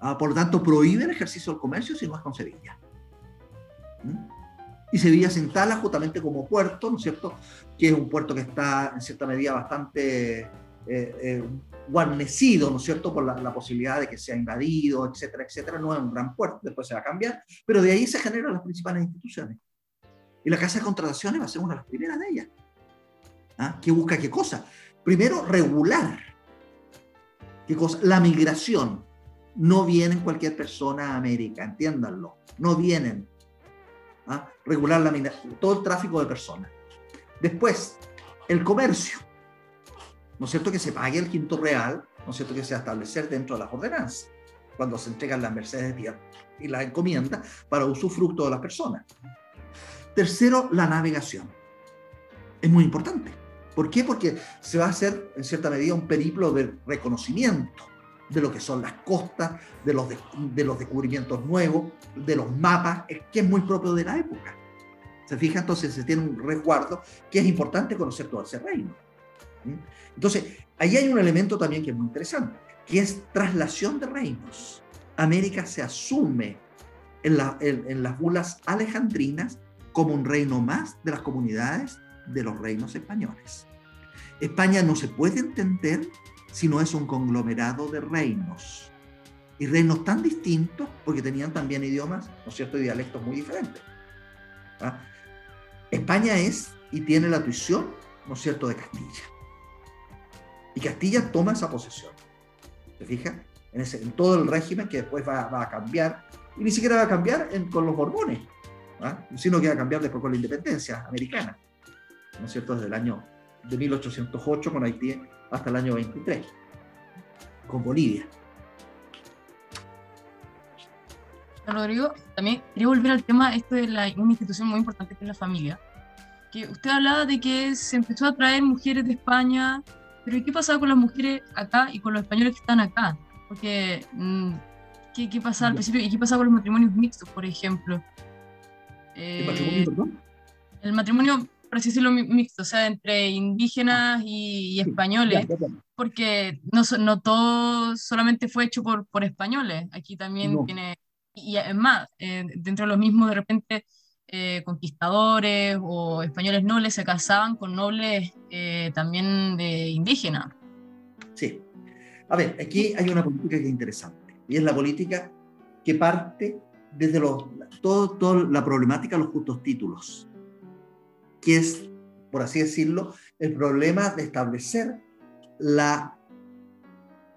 Ah, por lo tanto, prohíbe el ejercicio del comercio si no es con Sevilla. ¿Mm? y Sevilla se instala justamente como puerto, ¿no es cierto? Que es un puerto que está en cierta medida bastante eh, eh, guarnecido, ¿no es cierto?, por la, posibilidad de que sea invadido, etcétera, etcétera. No es un gran puerto, después se va a cambiar, pero de ahí se generan las principales instituciones. Y la Casa de Contrataciones va a ser una de las primeras de ellas. ¿Ah? ¿Qué busca qué cosa? Primero, regular. ¿Qué cosa? La migración. No vienen cualquier persona a América, entiéndanlo. No vienen ¿ah? regular la todo el tráfico de personas. Después, el comercio. ¿No es cierto que se pague el quinto real? ¿No es cierto que se establecer dentro de las ordenanzas? Cuando se entregan las mercedes y las encomiendas para usufructo de las personas. Tercero, la navegación. Es muy importante. ¿Por qué? Porque se va a hacer, en cierta medida, un periplo de reconocimiento de lo que son las costas, de los, de, los descubrimientos nuevos, de los mapas, que es muy propio de la época. ¿Se fija? Entonces se tiene un resguardo que es importante conocer todo ese reino. Entonces, ahí hay un elemento también que es muy interesante, que es traslación de reinos. América se asume en, las bulas alejandrinas como un reino más de las comunidades de los reinos españoles. España no se puede entender sino es un conglomerado de reinos. Y reinos tan distintos porque tenían también idiomas, ¿no es cierto?, y dialectos muy diferentes. ¿Ah? España es y tiene la tuición, ¿no es cierto?, de Castilla. Y Castilla toma esa posesión. ¿Se fija? En, ese, en todo el régimen que después va, a cambiar, y ni siquiera va a cambiar con los Borbones, ¿ah? sino que va a cambiar después con la independencia americana, ¿no es cierto?, desde el año de 1808 con Haití hasta el año 23, con Bolivia.
Rodrigo, también quería volver al tema esto de la, una institución muy importante que es la familia. Que usted hablaba de que se empezó a traer mujeres de España, pero ¿qué pasaba con las mujeres acá y con los españoles que están acá? Porque, mm, ¿qué, qué pasaba al principio y qué pasaba con los matrimonios mixtos, por ejemplo?
¿El matrimonio, eh, perdón?
El matrimonio por así decirlo, mixto, o sea, entre indígenas y, españoles, porque no, no todo solamente fue hecho por, por españoles, aquí también tiene, y es más, eh, dentro de los mismos de repente eh, conquistadores o españoles nobles se casaban con nobles eh, también de indígenas.
Sí. A ver, aquí hay una política que es interesante, y es la política que parte desde los, todo, toda la problemática de los justos títulos que es, por así decirlo, el problema de establecer la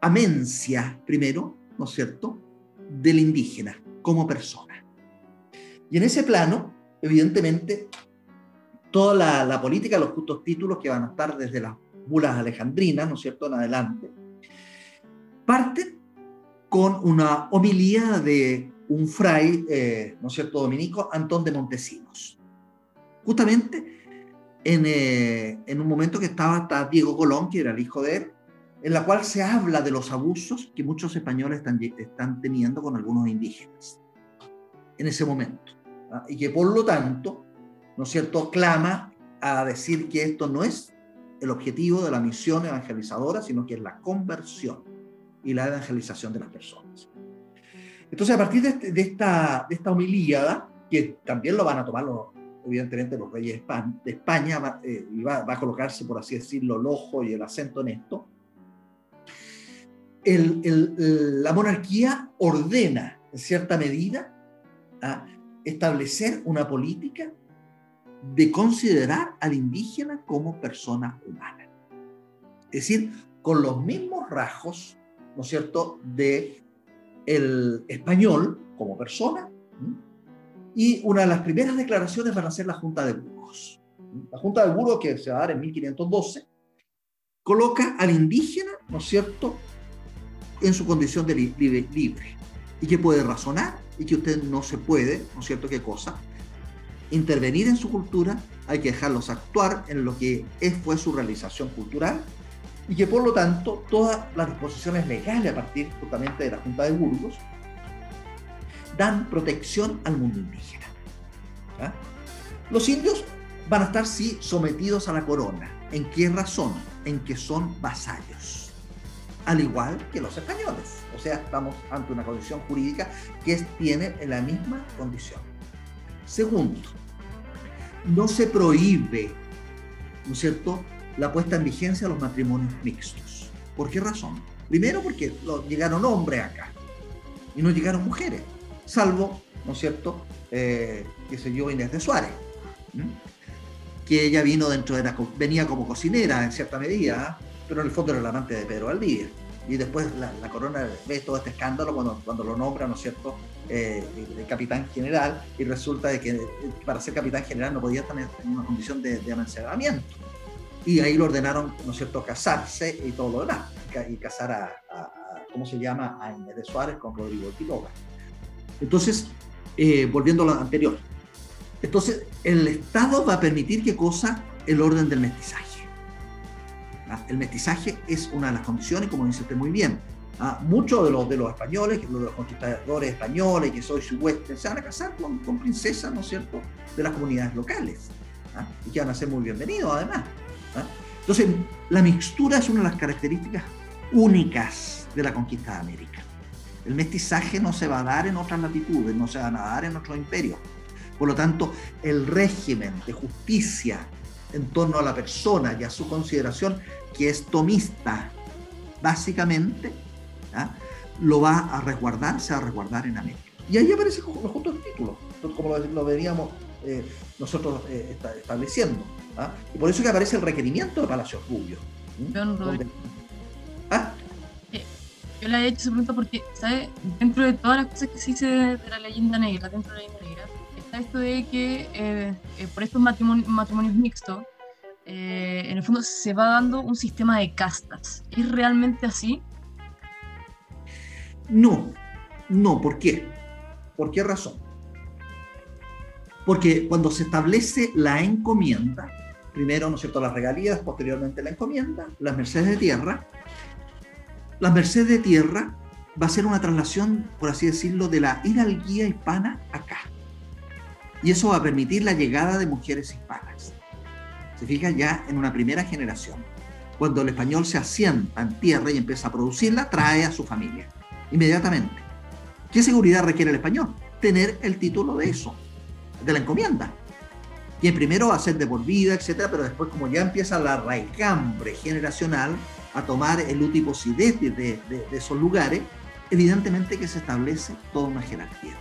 amencia, primero, ¿no es cierto?, del indígena como persona. Y en ese plano, evidentemente, toda la, la política, los justos títulos que van a estar desde las bulas alejandrinas, ¿no es cierto?, en adelante, parten con una homilía de un fray, eh, ¿no es cierto?, dominico, Antón de Montesinos. Justamente en, eh, en, un momento que estaba hasta Diego Colón, que era el hijo de él, en la cual se habla de los abusos que muchos españoles están, están teniendo con algunos indígenas en ese momento. ¿Ah? Y que por lo tanto, ¿no es cierto?, clama a decir que esto no es el objetivo de la misión evangelizadora, sino que es la conversión y la evangelización de las personas. Entonces, a partir de, este, esta, de esta que también lo van a tomar evidentemente los reyes de España, eh, y va, a colocarse, por así decirlo, el ojo y el acento en esto, la monarquía ordena, en cierta medida, a establecer una política de considerar al indígena como persona humana. Es decir, con los mismos rasgos, ¿no es cierto?, de el español como persona. Y una de las primeras declaraciones van a ser la Junta de Burgos. La Junta de Burgos, que se va a dar en 1512, coloca al indígena, ¿no es cierto?, en su condición de libre, libre y que puede razonar y que usted no se puede, ¿no es cierto?, qué cosa, intervenir en su cultura, hay que dejarlos actuar en lo que es, fue su realización cultural y que por lo tanto todas las disposiciones legales a partir justamente de la Junta de Burgos dan protección al mundo indígena. Los indios van a estar sí sometidos a la corona. ¿En qué razón? En que son vasallos, al igual que los españoles. O sea, estamos ante una condición jurídica que tiene la misma condición. Segundo, no se prohíbe, ¿no es cierto?, la puesta en vigencia de los matrimonios mixtos. ¿Por qué razón? Primero porque llegaron hombres acá y no llegaron mujeres, salvo, ¿no es cierto?, eh, se yo, Inés de Suárez, que ella vino dentro de la, venía como cocinera en cierta medida, pero en el fondo era la amante de Pedro Valdivia y después la, corona ve todo este escándalo cuando, cuando lo nombra, ¿no es cierto?, eh, de capitán general, y resulta de que eh, para ser capitán general no podía estar en una condición de, de. Y ahí lo ordenaron, ¿no es cierto?, casarse y todo lo demás, y casar a, ¿cómo se llama?, a Inés de Suárez con Rodrigo Quiroga. Entonces, eh, volviendo a lo anterior, entonces el Estado va a permitir qué cosa? El orden del mestizaje. ¿Ah? El mestizaje es una de las condiciones, como dice usted muy bien. ¿ah? Muchos de los, de los españoles, de los conquistadores españoles, que soy su huésped, se van a casar con, con, princesas, ¿no es cierto?, de las comunidades locales. ¿ah? Y que van a ser muy bienvenidos, además. Entonces, la mixtura es una de las características únicas de la conquista de América. El mestizaje no se va a dar en otras latitudes, no se va a dar en otros imperios. Por lo tanto, el régimen de justicia en torno a la persona y a su consideración, que es tomista, básicamente, ¿ah? lo va a resguardar, se va a resguardar en América. Y ahí aparece justo el título, como lo, veníamos eh, nosotros eh, estableciendo. ¿ah? Y por eso que aparece el requerimiento de Palacio Rubio.
¿Ah? Eh, yo le he hecho esa pregunta porque, ¿sabe? Dentro de todas las cosas que se dice de la leyenda negra, dentro de la leyenda negra, esto de que eh, eh, por estos matrimonios, mixtos, eh, en el fondo se va dando un sistema de castas. ¿Es realmente así?
No, no, ¿por qué? ¿Por qué razón? Porque cuando se establece la encomienda, primero, ¿no es cierto?, las regalías, posteriormente la encomienda, las mercedes de tierra, las mercedes de tierra va a ser una traslación, por así decirlo, de la hidalguía hispana acá. Y eso va a permitir la llegada de mujeres hispanas. Se fija ya en una primera generación. Cuando el español se asienta en tierra y empieza a producirla, trae a su familia. Inmediatamente. ¿Qué seguridad requiere el español? Tener el título de eso, de la encomienda. Y primero va a ser devolvida, etcétera, pero después, como ya empieza la raigambre generacional a tomar el utiposidez de, de, de esos lugares, evidentemente que se establece toda una jerarquía.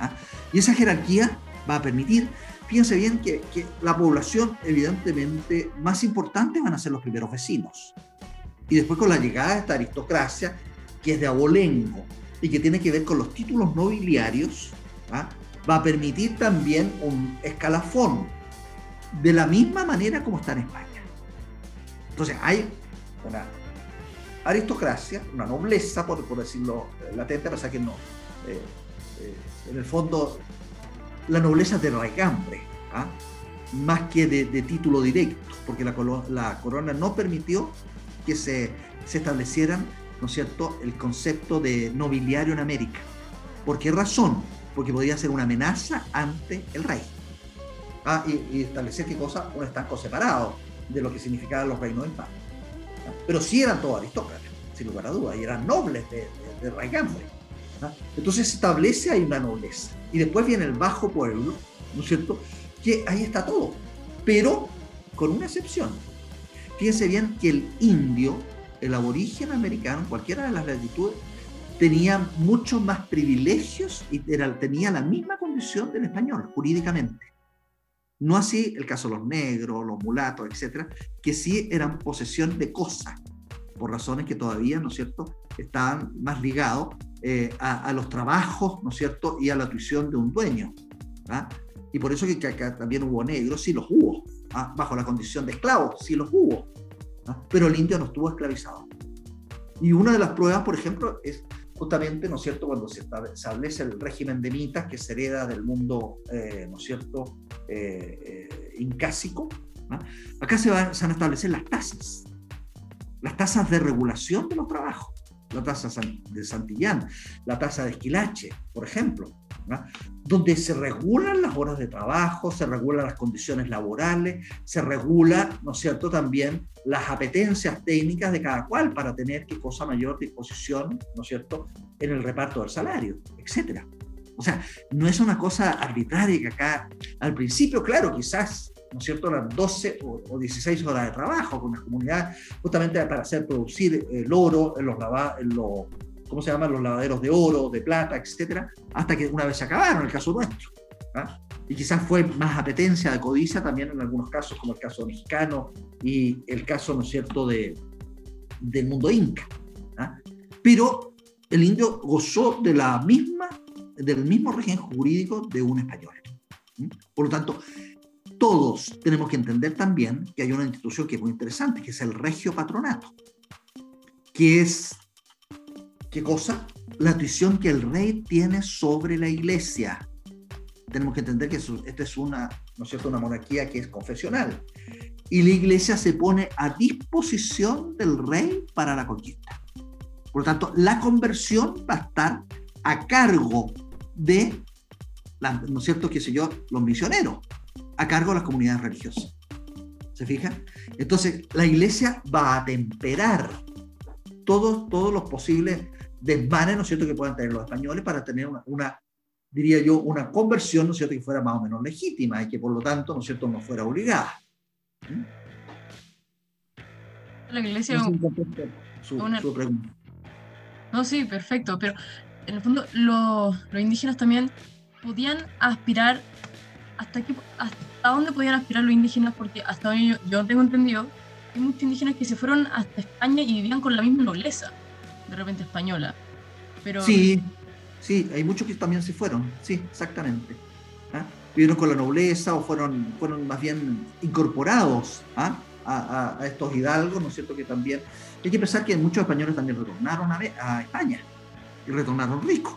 ¿Ah? Y esa jerarquía va a permitir, fíjense bien, que, la población evidentemente más importante van a ser los primeros vecinos. Y después con la llegada de esta aristocracia, que es de abolengo y que tiene que ver con los títulos nobiliarios, ¿ah? va a permitir también un escalafón, de la misma manera como está en España. Entonces hay una aristocracia, una nobleza, por, decirlo latente, pasa que no. Eh, eh, en el fondo, la nobleza de raigambre, ¿ah? más que de, título directo, porque la, la, corona no permitió que se, establecieran, ¿no es cierto?, el concepto de nobiliario en América. ¿Por qué razón? Porque podía ser una amenaza ante el rey. Ah, y, establecer qué cosa, un estanco separado de lo que significaban los reinos del pan. Pero sí eran todos aristócratas, sin lugar a dudas, y eran nobles de, de, raigambre. Entonces se establece ahí una nobleza. Y después viene el bajo pueblo, ¿no es cierto? Que ahí está todo, pero con una excepción. Fíjense bien que el indio, el aborigen americano, cualquiera de las latitudes, tenía muchos más privilegios y era, tenía la misma condición del español jurídicamente. No así el caso de los negros, los mulatos, etcétera, que sí eran posesión de cosas, por razones que todavía, ¿no es cierto?, estaban más ligados eh, a, los trabajos, ¿no es cierto?, y a la tuición de un dueño. ¿ah? Y por eso que acá también hubo negros, sí los hubo, ¿ah? bajo la condición de esclavos, sí los hubo, ¿ah? pero el indio no estuvo esclavizado. Y una de las pruebas, por ejemplo, es justamente, ¿no es cierto?, cuando se establece el régimen de mitas que se hereda del mundo, eh, ¿no es cierto?, eh, eh, incásico, acá se, van a establecer las tasas, las tasas de regulación de los trabajos, la tasa de Santillán, la tasa de Esquilache, por ejemplo, donde se regulan las horas de trabajo, se regulan las condiciones laborales, se regula, ¿no es cierto?, también las apetencias técnicas de cada cual para tener qué cosa mayor disposición, ¿no es cierto?, en el reparto del salario, etcétera. O sea, no es una cosa arbitraria que acá, al principio, claro, quizás, ¿no es cierto?, las 12 o, 16 horas de trabajo con la comunidad, justamente para hacer producir el oro en los, en los ¿cómo se llaman? Los lavaderos de oro, de plata, etcétera, hasta que una vez se acabaron, el caso nuestro. ¿ah? Y quizás fue más apetencia de codicia también en algunos casos, como el caso mexicano y el caso, ¿no es cierto?, de, del mundo inca. ¿ah? Pero el indio gozó de la misma, del mismo régimen jurídico de un español. Por lo tanto, todos tenemos que entender también que hay una institución que es muy interesante, que es el regio patronato, que es ¿Qué cosa? La tuición que el rey tiene sobre la iglesia. Tenemos que entender que esta es una, ¿no es cierto? una monarquía que es confesional. Y la iglesia se pone a disposición del rey para la conquista. Por lo tanto, la conversión va a estar a cargo de, ¿no es cierto?, qué sé yo, los misioneros, a cargo de las comunidades religiosas. ¿Se fijan? Entonces, la iglesia va a temperar todos, todos los posibles desmanes, ¿no es cierto?, que puedan tener los españoles para tener una, diría yo, una conversión, ¿no es cierto?, que fuera más o menos legítima y que por lo tanto, ¿no es cierto?, no fuera obligada. ¿Mm?
La iglesia... su, pregunta. No, sí, perfecto, pero en el fondo los, los indígenas también podían aspirar, ¿hasta, qué, hasta dónde podían aspirar los indígenas? Porque hasta hoy yo, yo tengo entendido, hay muchos indígenas que se fueron hasta España y vivían con la misma nobleza de repente española. Pero...
Sí, sí, hay muchos que también se fueron, sí, exactamente. ¿ah? Vivieron con la nobleza o fueron, fueron más bien incorporados ¿ah? a, a, estos hidalgos, ¿no es cierto? Que también hay que pensar que muchos españoles también retornaron a, a España y retornaron ricos.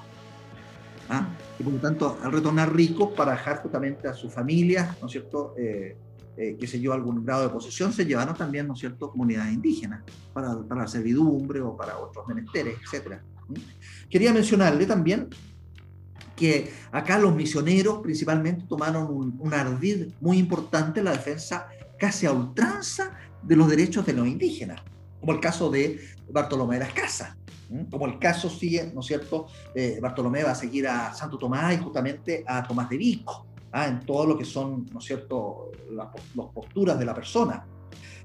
¿Ah? Y por lo tanto, al retornar ricos para dejar justamente a sus familias, ¿no es cierto? Eh, eh, que se llevó algún grado de posesión, se llevaron también, ¿no es cierto?, comunidades indígenas para, para la servidumbre o para otros menesteres, etc. Quería mencionarle también que acá los misioneros principalmente tomaron un, un ardid muy importante en la defensa casi a ultranza de los derechos de los indígenas, como el caso de Bartolomé de las Casas, como el caso sigue, ¿no es cierto? Eh, Bartolomé va a seguir a Santo Tomás y justamente a Tomás de Vico, ¿ah? en todo lo que son, ¿no es cierto?, las, posturas de la persona.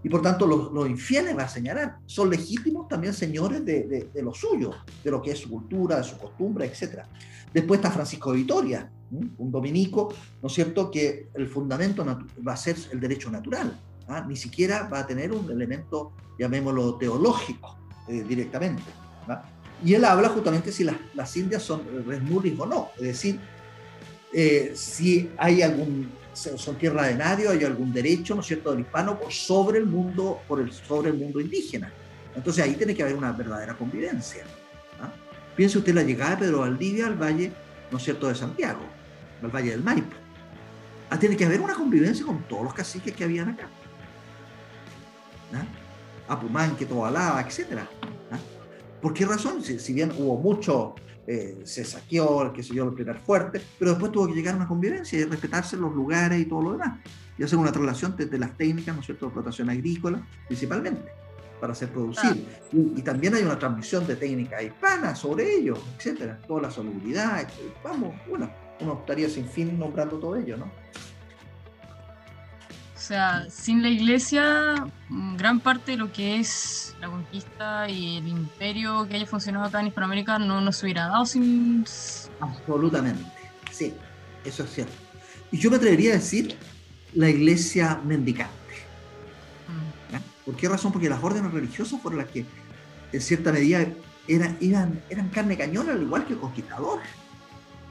Y por tanto, los, los, infieles, va a señalar, son legítimos también señores de, de, lo suyo, de lo que es su cultura, de su costumbre, etc. Después está Francisco de Vitoria, un dominico, ¿no es cierto?, que el fundamento va a ser el derecho natural. ¿ah? ni siquiera va a tener un elemento, llamémoslo, teológico eh, directamente. Y él habla justamente si las, las indias son resmuris o no, es decir, eh, si hay algún, son tierra de nadie, hay algún derecho, ¿no es cierto?, del hispano por sobre el mundo, por el, sobre el mundo indígena. Entonces ahí tiene que haber una verdadera convivencia. Piense usted la llegada de Pedro Valdivia al valle, ¿no es cierto?, de Santiago, al valle del Maipo. Ah, tiene que haber una convivencia con todos los caciques que habían acá. Apumanque, Tobalaba, etc. ¿Por qué razón? Si, bien hubo mucho, eh, se saqueó, que se dio el primer fuerte, pero después tuvo que llegar a una convivencia y respetarse los lugares y todo lo demás. Y hacer una traslación desde las técnicas, ¿no es cierto?, de explotación agrícola, principalmente para ser producido. Y, también hay una transmisión de técnicas hispanas sobre ello, etcétera, toda la solubilidad. Vamos, bueno, uno estaría sin fin nombrando todo ello, ¿no?
O sea, sin la iglesia, gran parte de lo que es la conquista y el imperio que haya funcionado acá en Hispanoamérica no nos hubiera dado sin...
Absolutamente, sí, eso es cierto. Y yo me atrevería a decir la iglesia mendicante ¿Por qué razón? Porque las órdenes religiosas fueron las que, en cierta medida, eran, eran, eran carne cañón, al igual que conquistadores.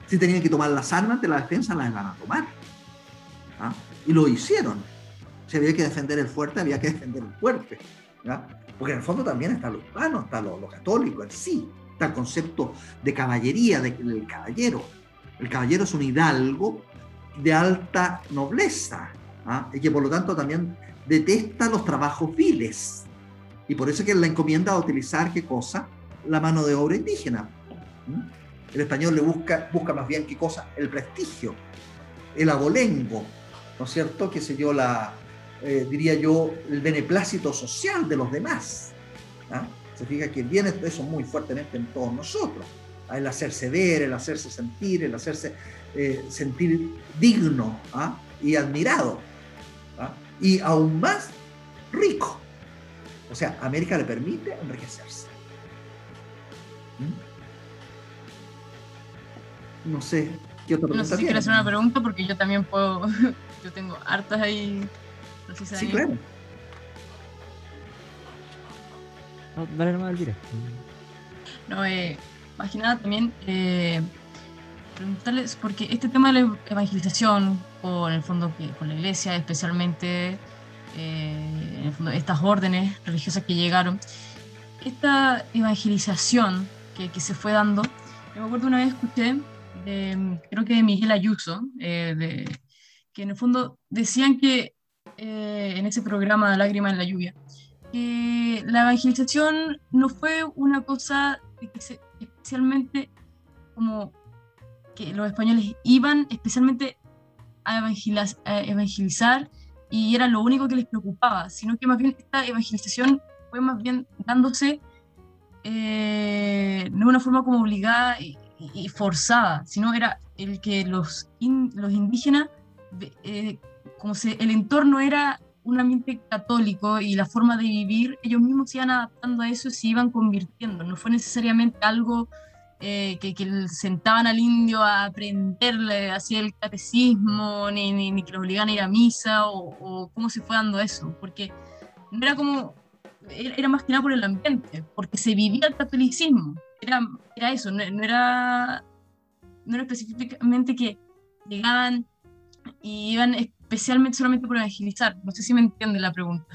Si tenían que tomar las armas de la defensa, las iban a tomar. ¿ah? Y lo hicieron. Si había que defender el fuerte, había que defender el fuerte. Porque en el fondo también está lo hispano, está lo, católico en sí. Está el concepto de caballería, del caballero. El caballero es un hidalgo de alta nobleza. ¿ah? y que por lo tanto también detesta los trabajos viles. Y por eso que la encomienda a utilizar, ¿qué cosa? La mano de obra indígena. ¿Mm? El español le busca, busca más bien, ¿qué cosa? El prestigio, el abolengo, ¿no es cierto? Que se dio la, eh, diría yo, el beneplácito social de los demás. ¿ah? Se fija que viene eso muy fuertemente en todos nosotros. ¿ah? El hacerse ver, el hacerse sentir, el hacerse eh, sentir digno ¿ah? y admirado y aún más rico. O sea, América le permite enriquecerse. ¿Mm? No sé,
¿qué otra pregunta? No sé si quieres hacer una pregunta porque yo también puedo, yo tengo hartas ahí.
Sí, claro.
No, dale nomás,
No, eh, más que nada también eh, preguntarles, porque este tema de la evangelización, o en el fondo que con la iglesia, especialmente eh, en el fondo, estas órdenes religiosas que llegaron, esta evangelización que, que, se fue dando, yo me acuerdo una vez escuché, de, creo que de Miguel Ayuso, eh, de, que en el fondo decían que eh, en ese programa Lágrima en la lluvia, que la evangelización no fue una cosa especialmente como que los españoles iban especialmente a, evangelizar, y era lo único que les preocupaba, sino que más bien esta evangelización fue más bien dándose eh, de una forma como obligada y, forzada, sino era el que los, los indígenas, eh, como se, el entorno era un ambiente católico y la forma de vivir, ellos mismos se iban adaptando a eso y se iban convirtiendo, no fue necesariamente algo eh, que, sentaban al indio a aprenderle así el catecismo, ni, ni, que lo obligaban a ir a misa, o, cómo se fue dando eso, porque no era como, era, más que nada por el ambiente, porque se vivía el catolicismo, era, era eso, no, era, no era específicamente que llegaban y iban especialmente solamente por evangelizar. No sé si me entiende la pregunta.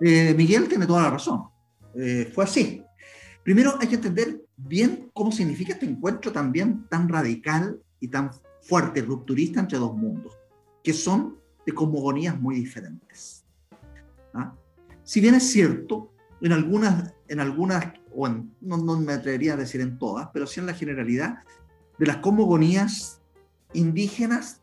Eh, Miguel tiene toda la razón. Eh, fue así. Primero hay que entender bien cómo significa este encuentro también tan radical y tan fuerte, rupturista entre dos mundos, que son de cosmogonías muy diferentes. ¿Ah? Si bien es cierto, en algunas, en algunas o no, no, me atrevería a decir en todas, pero sí en la generalidad, de las cosmogonías indígenas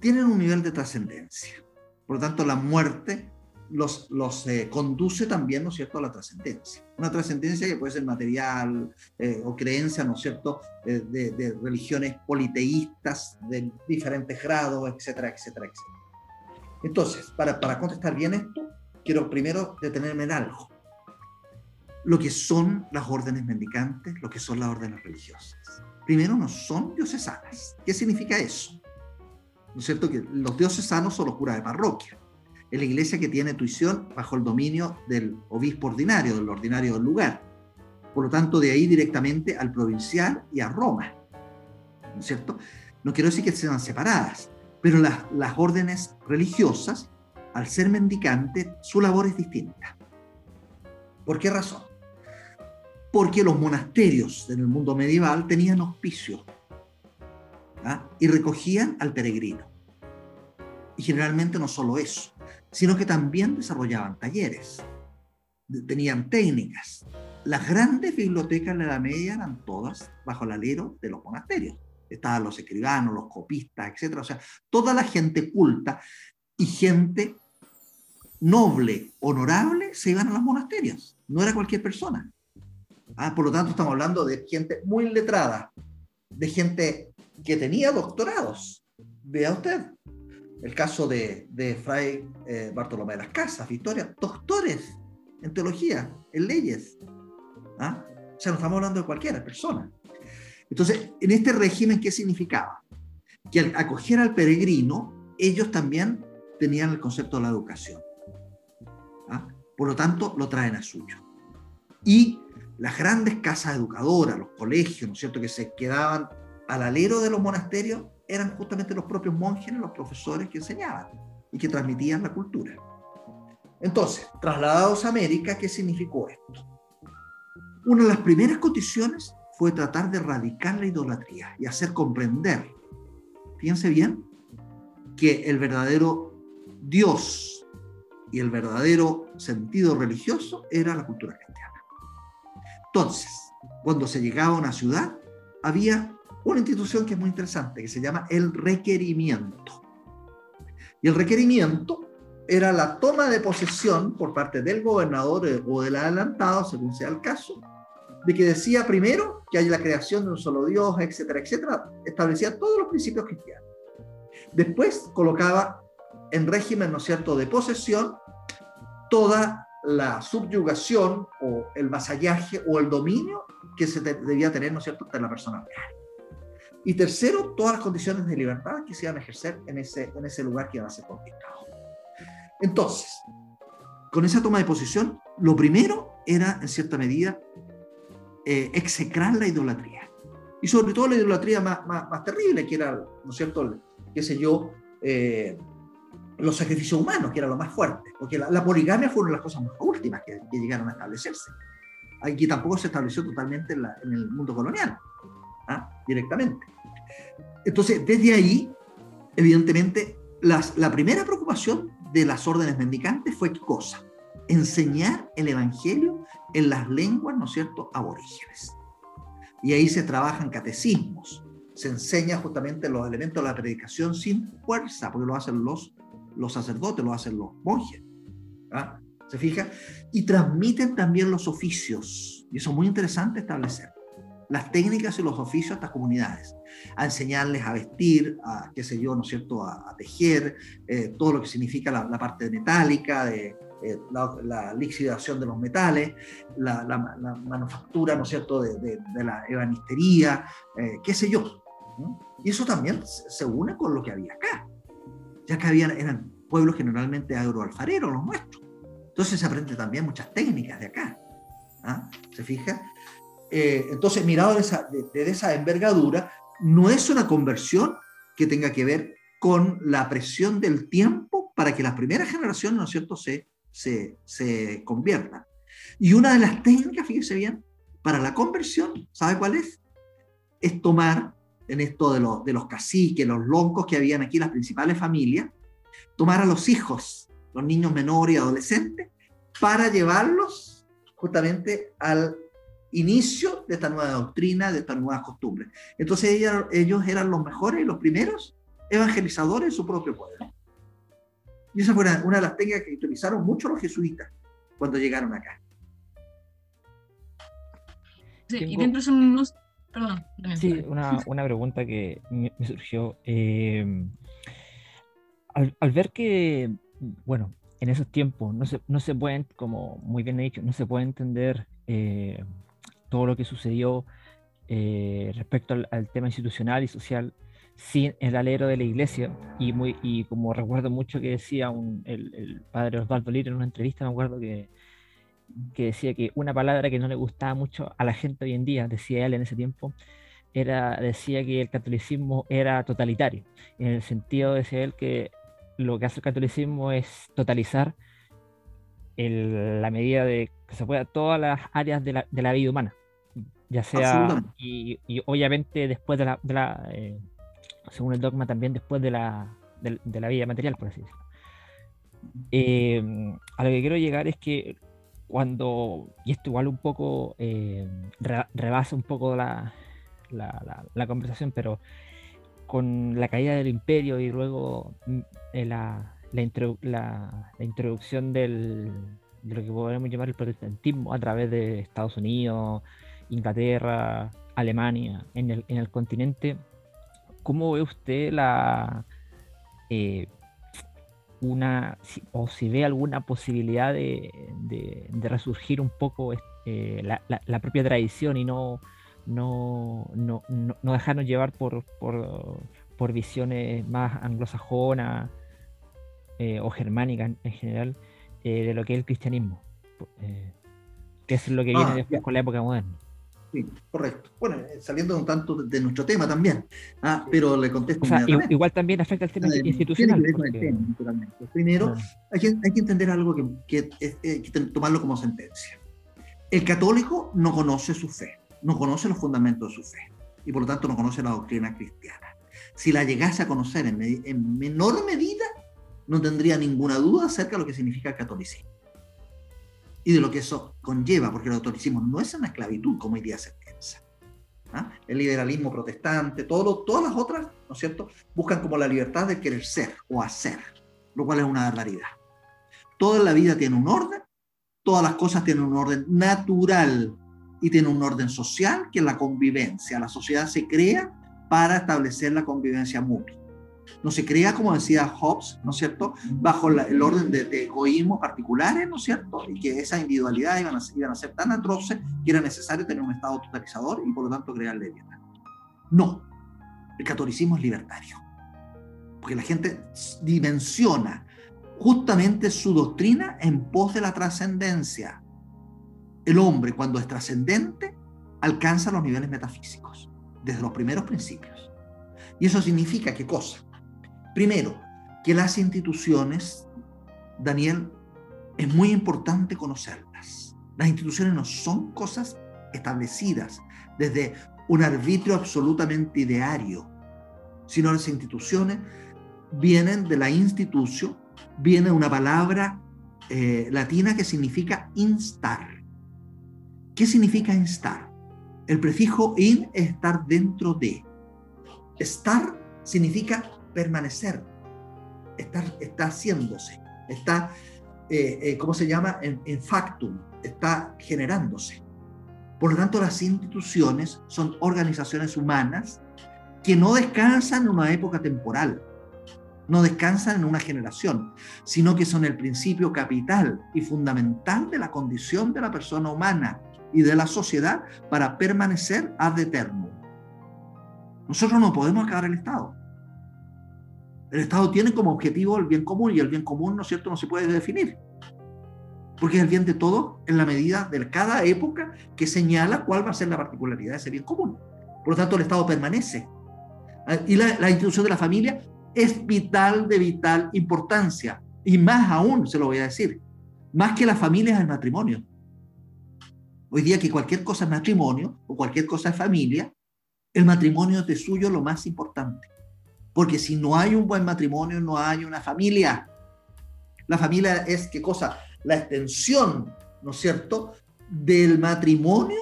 tienen un nivel de trascendencia. Por lo tanto, la muerte los, los eh, conduce también, ¿no es cierto?, a la trascendencia. Una trascendencia que puede ser material eh, o creencia, ¿no es cierto?, eh, de, religiones politeístas de diferentes grados, etcétera, etcétera, etcétera. Entonces, para, para contestar bien esto, quiero primero detenerme en algo. Lo que son las órdenes mendicantes, lo que son las órdenes religiosas. Primero, no son diocesanas. ¿Qué significa eso? ¿No es cierto? Que los diocesanos son los curas de parroquia es la iglesia que tiene tuición bajo el dominio del obispo ordinario, del ordinario del lugar. Por lo tanto, de ahí directamente al provincial y a Roma. ¿No es cierto? No quiero decir que sean separadas, pero las, las órdenes religiosas, al ser mendicantes, su labor es distinta. ¿Por qué razón? Porque los monasterios en el mundo medieval tenían hospicios ¿ah? y recogían al peregrino. Y generalmente no solo eso, sino que también desarrollaban talleres, tenían técnicas. Las grandes bibliotecas de la Edad Media eran todas bajo el alero de los monasterios. Estaban los escribanos, los copistas, etc. O sea, toda la gente culta y gente noble, honorable, se iban a los monasterios. No era cualquier persona. Ah, por lo tanto, estamos hablando de gente muy letrada, de gente que tenía doctorados. Vea usted, el caso de, de Fray eh, Bartolomé de las Casas, Victoria, doctores en teología, en leyes. ¿Ah? O sea, no estamos hablando de cualquiera persona. Entonces, en este régimen, ¿qué significaba? Que al acoger al peregrino, ellos también tenían el concepto de la educación. ¿Ah? Por lo tanto, lo traen a suyo. Y las grandes casas educadoras, los colegios, ¿no es cierto?, que se quedaban al alero de los monasterios, eran justamente los propios monjes, los profesores que enseñaban y que transmitían la cultura. Entonces, trasladados a América, ¿qué significó esto? Una de las primeras condiciones fue tratar de erradicar la idolatría y hacer comprender, fíjense bien, que el verdadero Dios y el verdadero sentido religioso era la cultura cristiana. Entonces, cuando se llegaba a una ciudad, había una institución que es muy interesante, que se llama el requerimiento. Y el requerimiento era la toma de posesión por parte del gobernador o del adelantado, según sea el caso, de que decía primero que hay la creación de un solo Dios, etcétera, etcétera, establecía todos los principios cristianos. Después colocaba en régimen, ¿no es cierto?, de posesión toda la subyugación o el vasallaje o el dominio que se debía tener, ¿no es cierto?, de la persona real. Y tercero, todas las condiciones de libertad que se iban a ejercer en ese, en ese lugar que iba a ser conquistado. Entonces, con esa toma de posición, lo primero era, en cierta medida, eh, execrar la idolatría. Y sobre todo la idolatría más, más, terrible, que era, ¿no es cierto?, qué sé yo, eh, los sacrificios humanos, que era lo más fuerte. Porque la, poligamia fue una de las cosas más últimas que, llegaron a establecerse. Aquí tampoco se estableció totalmente en, en el mundo colonial. ¿Ah? directamente. Entonces, desde ahí, evidentemente, las, la primera preocupación de las órdenes mendicantes fue cosa? Enseñar el Evangelio en las lenguas, ¿no es cierto?, aborígenes. Y ahí se trabajan catecismos, se enseña justamente los elementos de la predicación sin fuerza, porque lo hacen los, los sacerdotes, lo hacen los monjes. ¿ah? ¿Se fija? Y transmiten también los oficios. Y eso es muy interesante establecer las técnicas y los oficios a estas comunidades, a enseñarles a vestir, a, qué sé yo, ¿no es cierto?, a, tejer, eh, todo lo que significa la, parte metálica, de, eh, la, lixidación de los metales, la, manufactura, ¿no es cierto?, de, la ebanistería, eh, qué sé yo. Y eso también se une con lo que había acá, ya que había, eran pueblos generalmente agroalfareros, los nuestros. Entonces se aprende también muchas técnicas de acá. ¿ah? ¿Se fija? Eh, entonces, mirado de esa, esa envergadura, no es una conversión que tenga que ver con la presión del tiempo para que las primeras generaciones, ¿no es cierto?, se, se, se conviertan. Y una de las técnicas, fíjese bien, para la conversión, ¿sabe cuál es? Es tomar, en esto de los, de los caciques, los loncos que habían aquí, las principales familias, tomar a los hijos, los niños menores y adolescentes, para llevarlos justamente al inicio de esta nueva doctrina, de esta nueva costumbre. Entonces ellos eran los mejores y los primeros evangelizadores de su propio pueblo. Y esa fue una, de las técnicas que utilizaron mucho los jesuitas cuando llegaron acá.
Sí, y dentro son
Perdón. Sí, una, una, pregunta que me, surgió. Eh, al, al, ver que, bueno, en esos tiempos no se, no se pueden, como muy bien he dicho, no se puede entender eh, todo lo que sucedió eh, respecto al, tema institucional y social sin el alero de la iglesia. Y, muy, y como recuerdo mucho que decía un, el, padre Osvaldo Lira en una entrevista, me acuerdo que, que decía que una palabra que no le gustaba mucho a la gente hoy en día, decía él en ese tiempo, era, decía que el catolicismo era totalitario, en el sentido, decía él, que lo que hace el catolicismo es totalizar el, la medida de que se pueda todas las áreas de la, de la vida humana, ya sea, y, y, obviamente después de la, de la eh, según el dogma, también después de la, de, de la vida material, por así decirlo. Eh, a lo que quiero llegar es que cuando, y esto igual un poco eh, rebasa un poco la, la, la, la, conversación, pero con la caída del imperio y luego mm, eh, la, la, introducción del, de lo que podemos llamar el protestantismo a través de Estados Unidos, Inglaterra, Alemania, en el, en el continente, ¿cómo ve usted la... Eh, una, o si ve alguna posibilidad de, de, de resurgir un poco eh, la, la, la, propia tradición y no, no, no, no dejarnos llevar por, por, por, visiones más anglosajonas eh, o germánicas en, en general eh, de lo que es el cristianismo, que es lo que viene ah, después con la época moderna.
Sí, correcto. Bueno, eh, saliendo un tanto de nuestro tema también, ah, pero le contesto.
O sea, igual también afecta al tema institucional.
Porque... Primero, no. hay, que, hay, que, entender algo que, que, hay que tomarlo como sentencia. El católico no conoce su fe, no conoce los fundamentos de su fe y por lo tanto no conoce la doctrina cristiana. Si la llegase a conocer en, en menor medida, no tendría ninguna duda acerca de lo que significa el catolicismo y de lo que eso conlleva, porque el catolicismo no es una esclavitud como hoy día se piensa. ¿ah? El liberalismo protestante, todo lo, todas las otras, ¿no es cierto?, buscan como la libertad de querer ser o hacer, lo cual es una barbaridad. Toda la vida tiene un orden, todas las cosas tienen un orden natural y tiene un orden social que es la convivencia. La sociedad se crea para establecer la convivencia mutua no se crea, como decía Hobbes, ¿no es cierto?, bajo la, el orden de, de, egoísmos particulares, ¿no es cierto?, y que esa individualidad iban a, iban a ser tan atroces que era necesario tener un Estado totalizador y por lo tanto crear leviatán. No, el catolicismo es libertario, porque la gente dimensiona justamente su doctrina en pos de la trascendencia. El hombre, cuando es trascendente, alcanza los niveles metafísicos, desde los primeros principios. Y eso significa qué cosa? Primero, que las instituciones, Daniel, es muy importante conocerlas. Las instituciones no son cosas establecidas desde un arbitrio absolutamente ideario, sino las instituciones vienen de la institución, viene una palabra eh, latina que significa instar. ¿Qué significa instar? El prefijo in es estar dentro de. Estar significa permanecer, está, está haciéndose, está, eh, eh, ¿cómo se llama? En, en factum, está generándose. Por lo tanto, las instituciones son organizaciones humanas que no descansan en una época temporal, no descansan en una generación, sino que son el principio capital y fundamental de la condición de la persona humana y de la sociedad para permanecer ad eterno. Nosotros no podemos acabar el Estado. El Estado tiene como objetivo el bien común y el bien común, ¿no es cierto?, no se puede definir. Porque es el bien de todo en la medida de cada época que señala cuál va a ser la particularidad de ese bien común. Por lo tanto, el Estado permanece. Y la, la institución de la familia es vital, de vital importancia. Y más aún, se lo voy a decir, más que la familia es el matrimonio. Hoy día que cualquier cosa es matrimonio o cualquier cosa es familia, el matrimonio es de suyo lo más importante. Porque si no hay un buen matrimonio, no hay una familia. La familia es, ¿qué cosa? La extensión, ¿no es cierto?, del matrimonio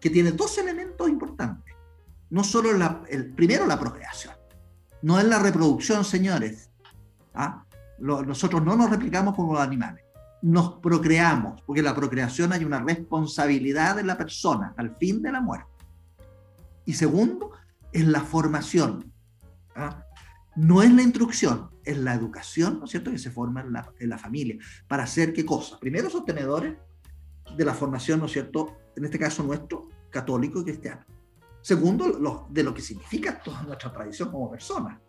que tiene dos elementos importantes. No solo la, el primero la procreación, no es la reproducción, señores. ¿Ah? Nosotros no nos replicamos como los animales, nos procreamos, porque la procreación hay una responsabilidad de la persona al fin de la muerte. Y segundo, es la formación, ¿ah? No es la instrucción, es la educación, ¿no es cierto?, que se forma en la, en la familia. ¿Para hacer qué cosa? Primero, sostenedores de la formación, ¿no es cierto?, en este caso nuestro, católico y cristiano. Segundo, de lo que significa toda nuestra tradición como persona,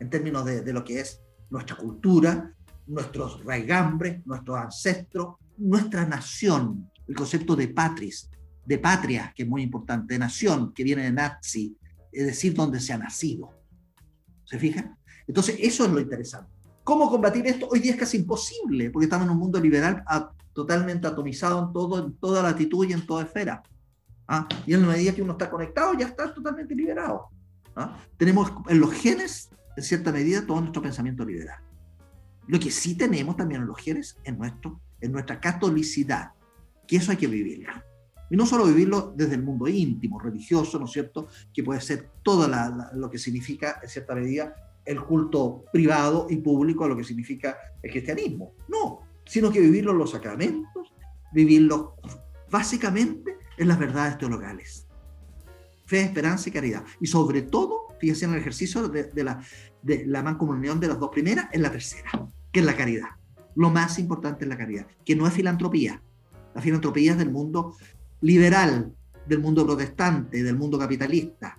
en términos de, de lo que es nuestra cultura, nuestros raigambres, nuestros ancestros, nuestra nación, el concepto de patris, de patria, que es muy importante, de nación, que viene de nazi, es decir, donde se ha nacido. ¿Se fijan? Entonces, eso es lo interesante. ¿Cómo combatir esto? Hoy día es casi imposible, porque estamos en un mundo liberal totalmente atomizado en, todo, en toda latitud y en toda esfera. ¿ah? Y en la medida que uno está conectado, ya está totalmente liberado. ¿ah? Tenemos en los genes, en cierta medida, todo nuestro pensamiento liberal. Lo que sí tenemos también en los genes es nuestro, en nuestra catolicidad, que eso hay que vivirlo. Y no solo vivirlo desde el mundo íntimo, religioso, ¿no es cierto? Que puede ser todo lo que significa, en cierta medida, el culto privado y público a lo que significa el cristianismo. No, sino que vivirlo en los sacramentos, vivirlo básicamente en las verdades teologales. Fe, esperanza y caridad. Y sobre todo, fíjense en el ejercicio de, la, de la mancomunión de las dos primeras, en la tercera, que es la caridad. Lo más importante es la caridad, que no es filantropía. La filantropía es del mundo liberal, del mundo protestante, del mundo capitalista.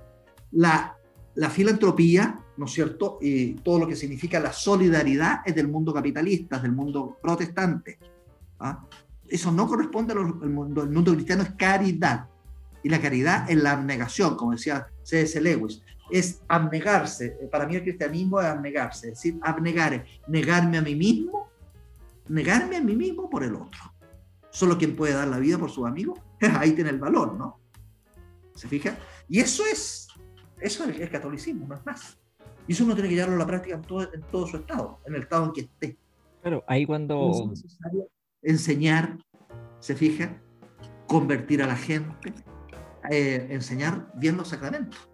La, la filantropía ¿no es cierto? Y todo lo que significa la solidaridad es del mundo capitalista, del mundo protestante. ¿ah? Eso no corresponde al mundo, el mundo cristiano, es caridad. Y la caridad es la abnegación, como decía C.S. Lewis, es abnegarse. Para mí el cristianismo es abnegarse, es decir, abnegar, negarme a mí mismo, negarme a mí mismo por el otro. Solo quien puede dar la vida por su amigo, ahí tiene el valor, ¿no? ¿Se fija? Y eso es, eso es el catolicismo, no es más. Y eso uno tiene que llevarlo a la práctica en todo, en todo su estado, en el estado en que esté.
Claro, ahí cuando...
Es necesario enseñar, se fija, convertir a la gente, eh, enseñar bien los sacramentos.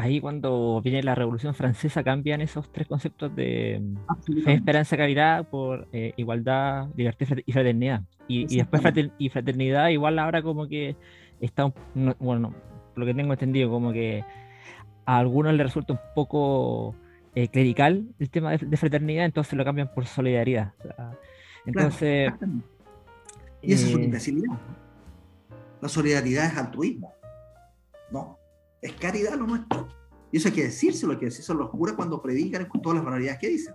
Ahí cuando viene la Revolución Francesa cambian esos tres conceptos de fe, esperanza, caridad por eh, igualdad, libertad y fraternidad. Y, y después y fraternidad igual ahora como que está, bueno, lo que tengo entendido, como que a algunos les resulta un poco eh, clerical el tema de, fraternidad, entonces lo cambian por solidaridad. entonces.
y esa es una eh, imbecilidad. La solidaridad es altruismo. No, es caridad lo nuestro. Y eso hay que decírselo, hay que decírselo los curas cuando predican con todas las barbaridades que dicen.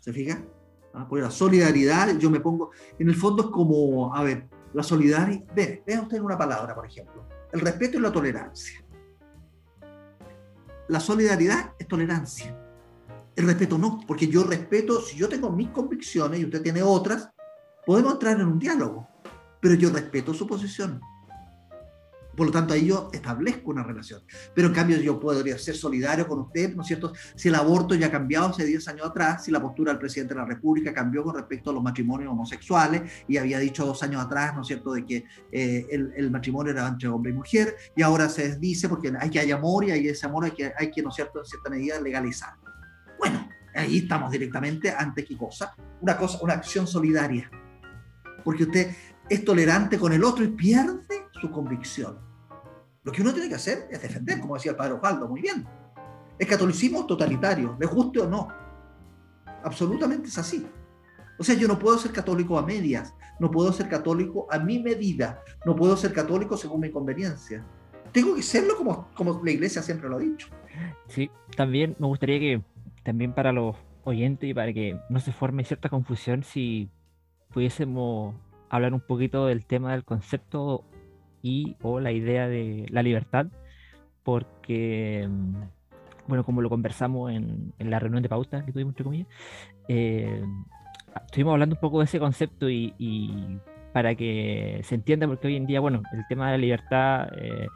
¿Se fija? Ah, porque la solidaridad, yo me pongo, en el fondo es como, a ver, la solidaridad, ve, vea usted una palabra, por ejemplo, el respeto y la tolerancia la solidaridad es tolerancia. El respeto no, porque yo respeto, si yo tengo mis convicciones y usted tiene otras, podemos entrar en un diálogo, pero yo respeto su posición. Por lo tanto, ahí yo establezco una relación. Pero en cambio, yo podría ser solidario con usted, ¿no es cierto? Si el aborto ya ha cambiado hace 10 años atrás, si la postura del presidente de la República cambió con respecto a los matrimonios homosexuales y había dicho dos años atrás, ¿no es cierto?, de que eh, el, matrimonio era entre hombre y mujer y ahora se dice porque hay que hay amor y hay ese amor hay que, hay que ¿no es cierto?, en cierta medida legalizar. Bueno, ahí estamos directamente ante qué cosa? Una cosa, una acción solidaria. Porque usted es tolerante con el otro y pierde su convicción. Lo que uno tiene que hacer es defender, como decía el padre Osvaldo, muy bien. El catolicismo totalitario, le guste o no. Absolutamente es así. O sea, yo no puedo ser católico a medias, no puedo ser católico a mi medida, no puedo ser católico según mi conveniencia. Tengo que serlo como, como la iglesia siempre lo ha dicho.
Sí, también me gustaría que, también para los oyentes y para que no se forme cierta confusión, si pudiésemos hablar un poquito del tema del concepto y o la idea de la libertad, porque, mm, bueno, como lo conversamos en, la reunión de pauta que tuvimos, entre comillas, eh, estuvimos hablando un poco de ese concepto y, para que se entienda, porque hoy en día, bueno, el tema de la libertad eh,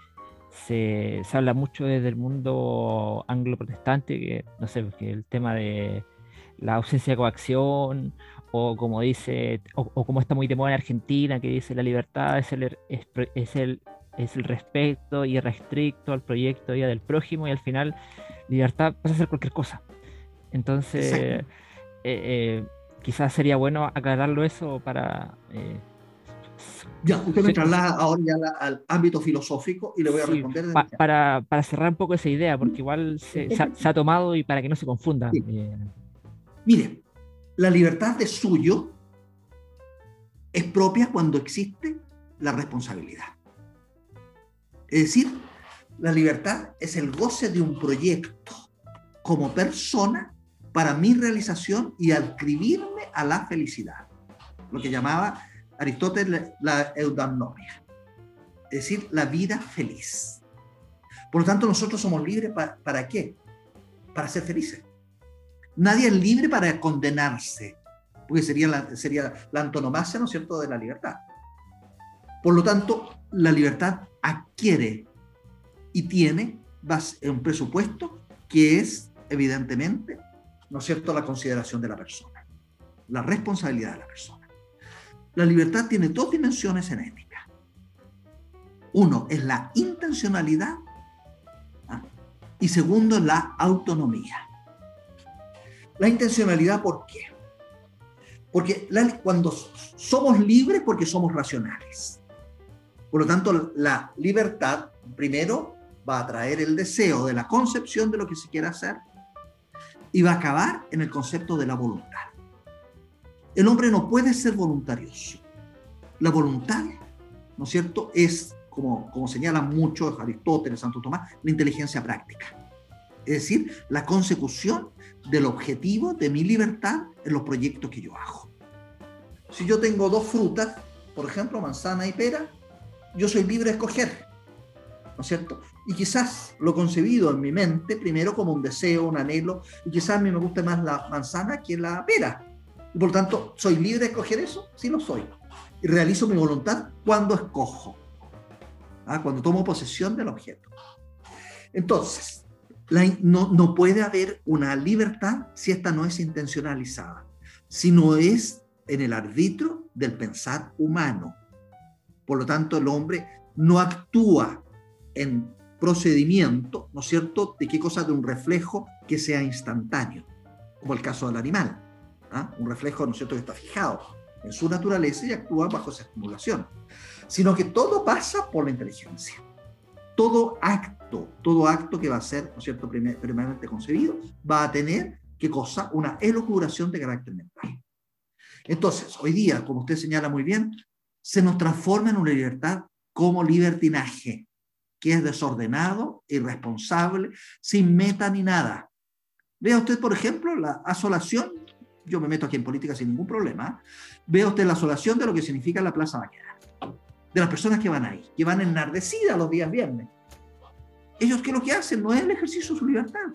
se, se, habla mucho desde el mundo anglo-protestante, que no sé, que el tema de la ausencia de coacción o como dice, o, como está muy de moda en Argentina, que dice la libertad es el, es, es el, es el respeto irrestricto al proyecto vida del prójimo y al final libertad pasa a ser cualquier cosa. Entonces, eh, eh, quizás sería bueno aclararlo eso para... Eh,
ya, usted me traslada ahora ya al ámbito filosófico y le voy a responder.
para, para, cerrar un poco esa idea, porque igual se, ha, tomado y para que no se confunda.
Mire, la libertad de suyo es propia cuando existe la responsabilidad. Es decir, La libertad es el goce de un proyecto como persona para mi realización y adscribirme a la felicidad, lo que llamaba Aristóteles la eudaimonia, es decir, la vida feliz. Por lo tanto, nosotros somos libres para, para qué? Para ser felices. Nadie es libre para condenarse, porque sería la, sería la antonomasia, ¿no es cierto?, de la libertad. Por lo tanto, la libertad adquiere y tiene un presupuesto que es, evidentemente, ¿no es cierto?, la consideración de la persona, la responsabilidad de la persona. La libertad tiene dos dimensiones en ética. Uno es la intencionalidad ¿ah? y segundo la autonomía. La intencionalidad, ¿por qué? Porque cuando somos libres, porque somos racionales. Por lo tanto, la libertad, primero, va a traer el deseo de la concepción de lo que se quiere hacer y va a acabar en el concepto de la voluntad. El hombre no puede ser voluntarioso. La voluntad, ¿no es cierto?, es, como, como señalan muchos Aristóteles, Santo Tomás, la inteligencia práctica. Es decir, la consecución del objetivo de mi libertad en los proyectos que yo hago. Si yo tengo dos frutas, por ejemplo, manzana y pera, yo soy libre de escoger, ¿no es cierto? Y quizás lo concebido en mi mente primero como un deseo, un anhelo, y quizás a mí me guste más la manzana que la pera. Y por lo tanto, ¿soy libre de escoger eso? Sí lo soy. Y realizo mi voluntad cuando escojo, ¿ah? cuando tomo posesión del objeto. Entonces, no, no puede haber una libertad si esta no es intencionalizada, si no es en el arbitro del pensar humano. Por lo tanto, el hombre no actúa en procedimiento, ¿no es cierto?, de qué cosa de un reflejo que sea instantáneo, como el caso del animal. ¿ah? Un reflejo, ¿no es cierto?, que está fijado en su naturaleza y actúa bajo esa estimulación, sino que todo pasa por la inteligencia. Todo acto, todo acto que va a ser, ¿no es cierto?, primeramente concebido, va a tener, ¿qué cosa? Una elucubración de carácter mental. Entonces, hoy día, como usted señala muy bien, se nos transforma en una libertad como libertinaje, que es desordenado, irresponsable, sin meta ni nada. Vea usted, por ejemplo, la asolación yo me meto aquí en política sin ningún problema, vea usted la asolación de lo que significa la Plaza Mañana, de las personas que van ahí, que van enardecidas los días viernes. Ellos que lo que hacen no es el ejercicio de su libertad,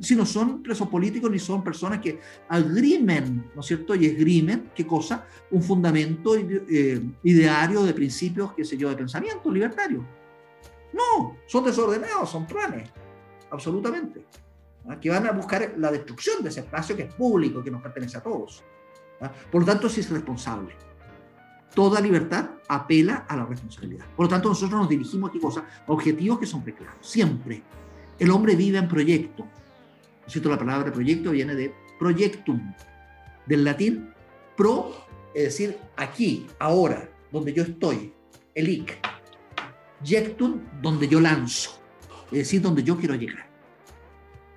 sino son presos políticos ni son personas que agrimen, ¿no es cierto? Y esgrimen, ¿qué cosa? Un fundamento eh, ideario de principios, qué sé yo, de pensamiento libertario. No, son desordenados, son planes, absolutamente. ¿ah? que van a buscar la destrucción de ese espacio que es público, que nos pertenece a todos. ¿ah? Por lo tanto, sí es responsable. Toda libertad apela a la responsabilidad. Por lo tanto, nosotros nos dirigimos a cosas, objetivos que son preclaros. Siempre. El hombre vive en proyecto. ¿Cierto? La palabra proyecto viene de proyectum, del latín pro, es decir, aquí, ahora, donde yo estoy, elic. Jectum, donde yo lanzo, es decir, donde yo quiero llegar.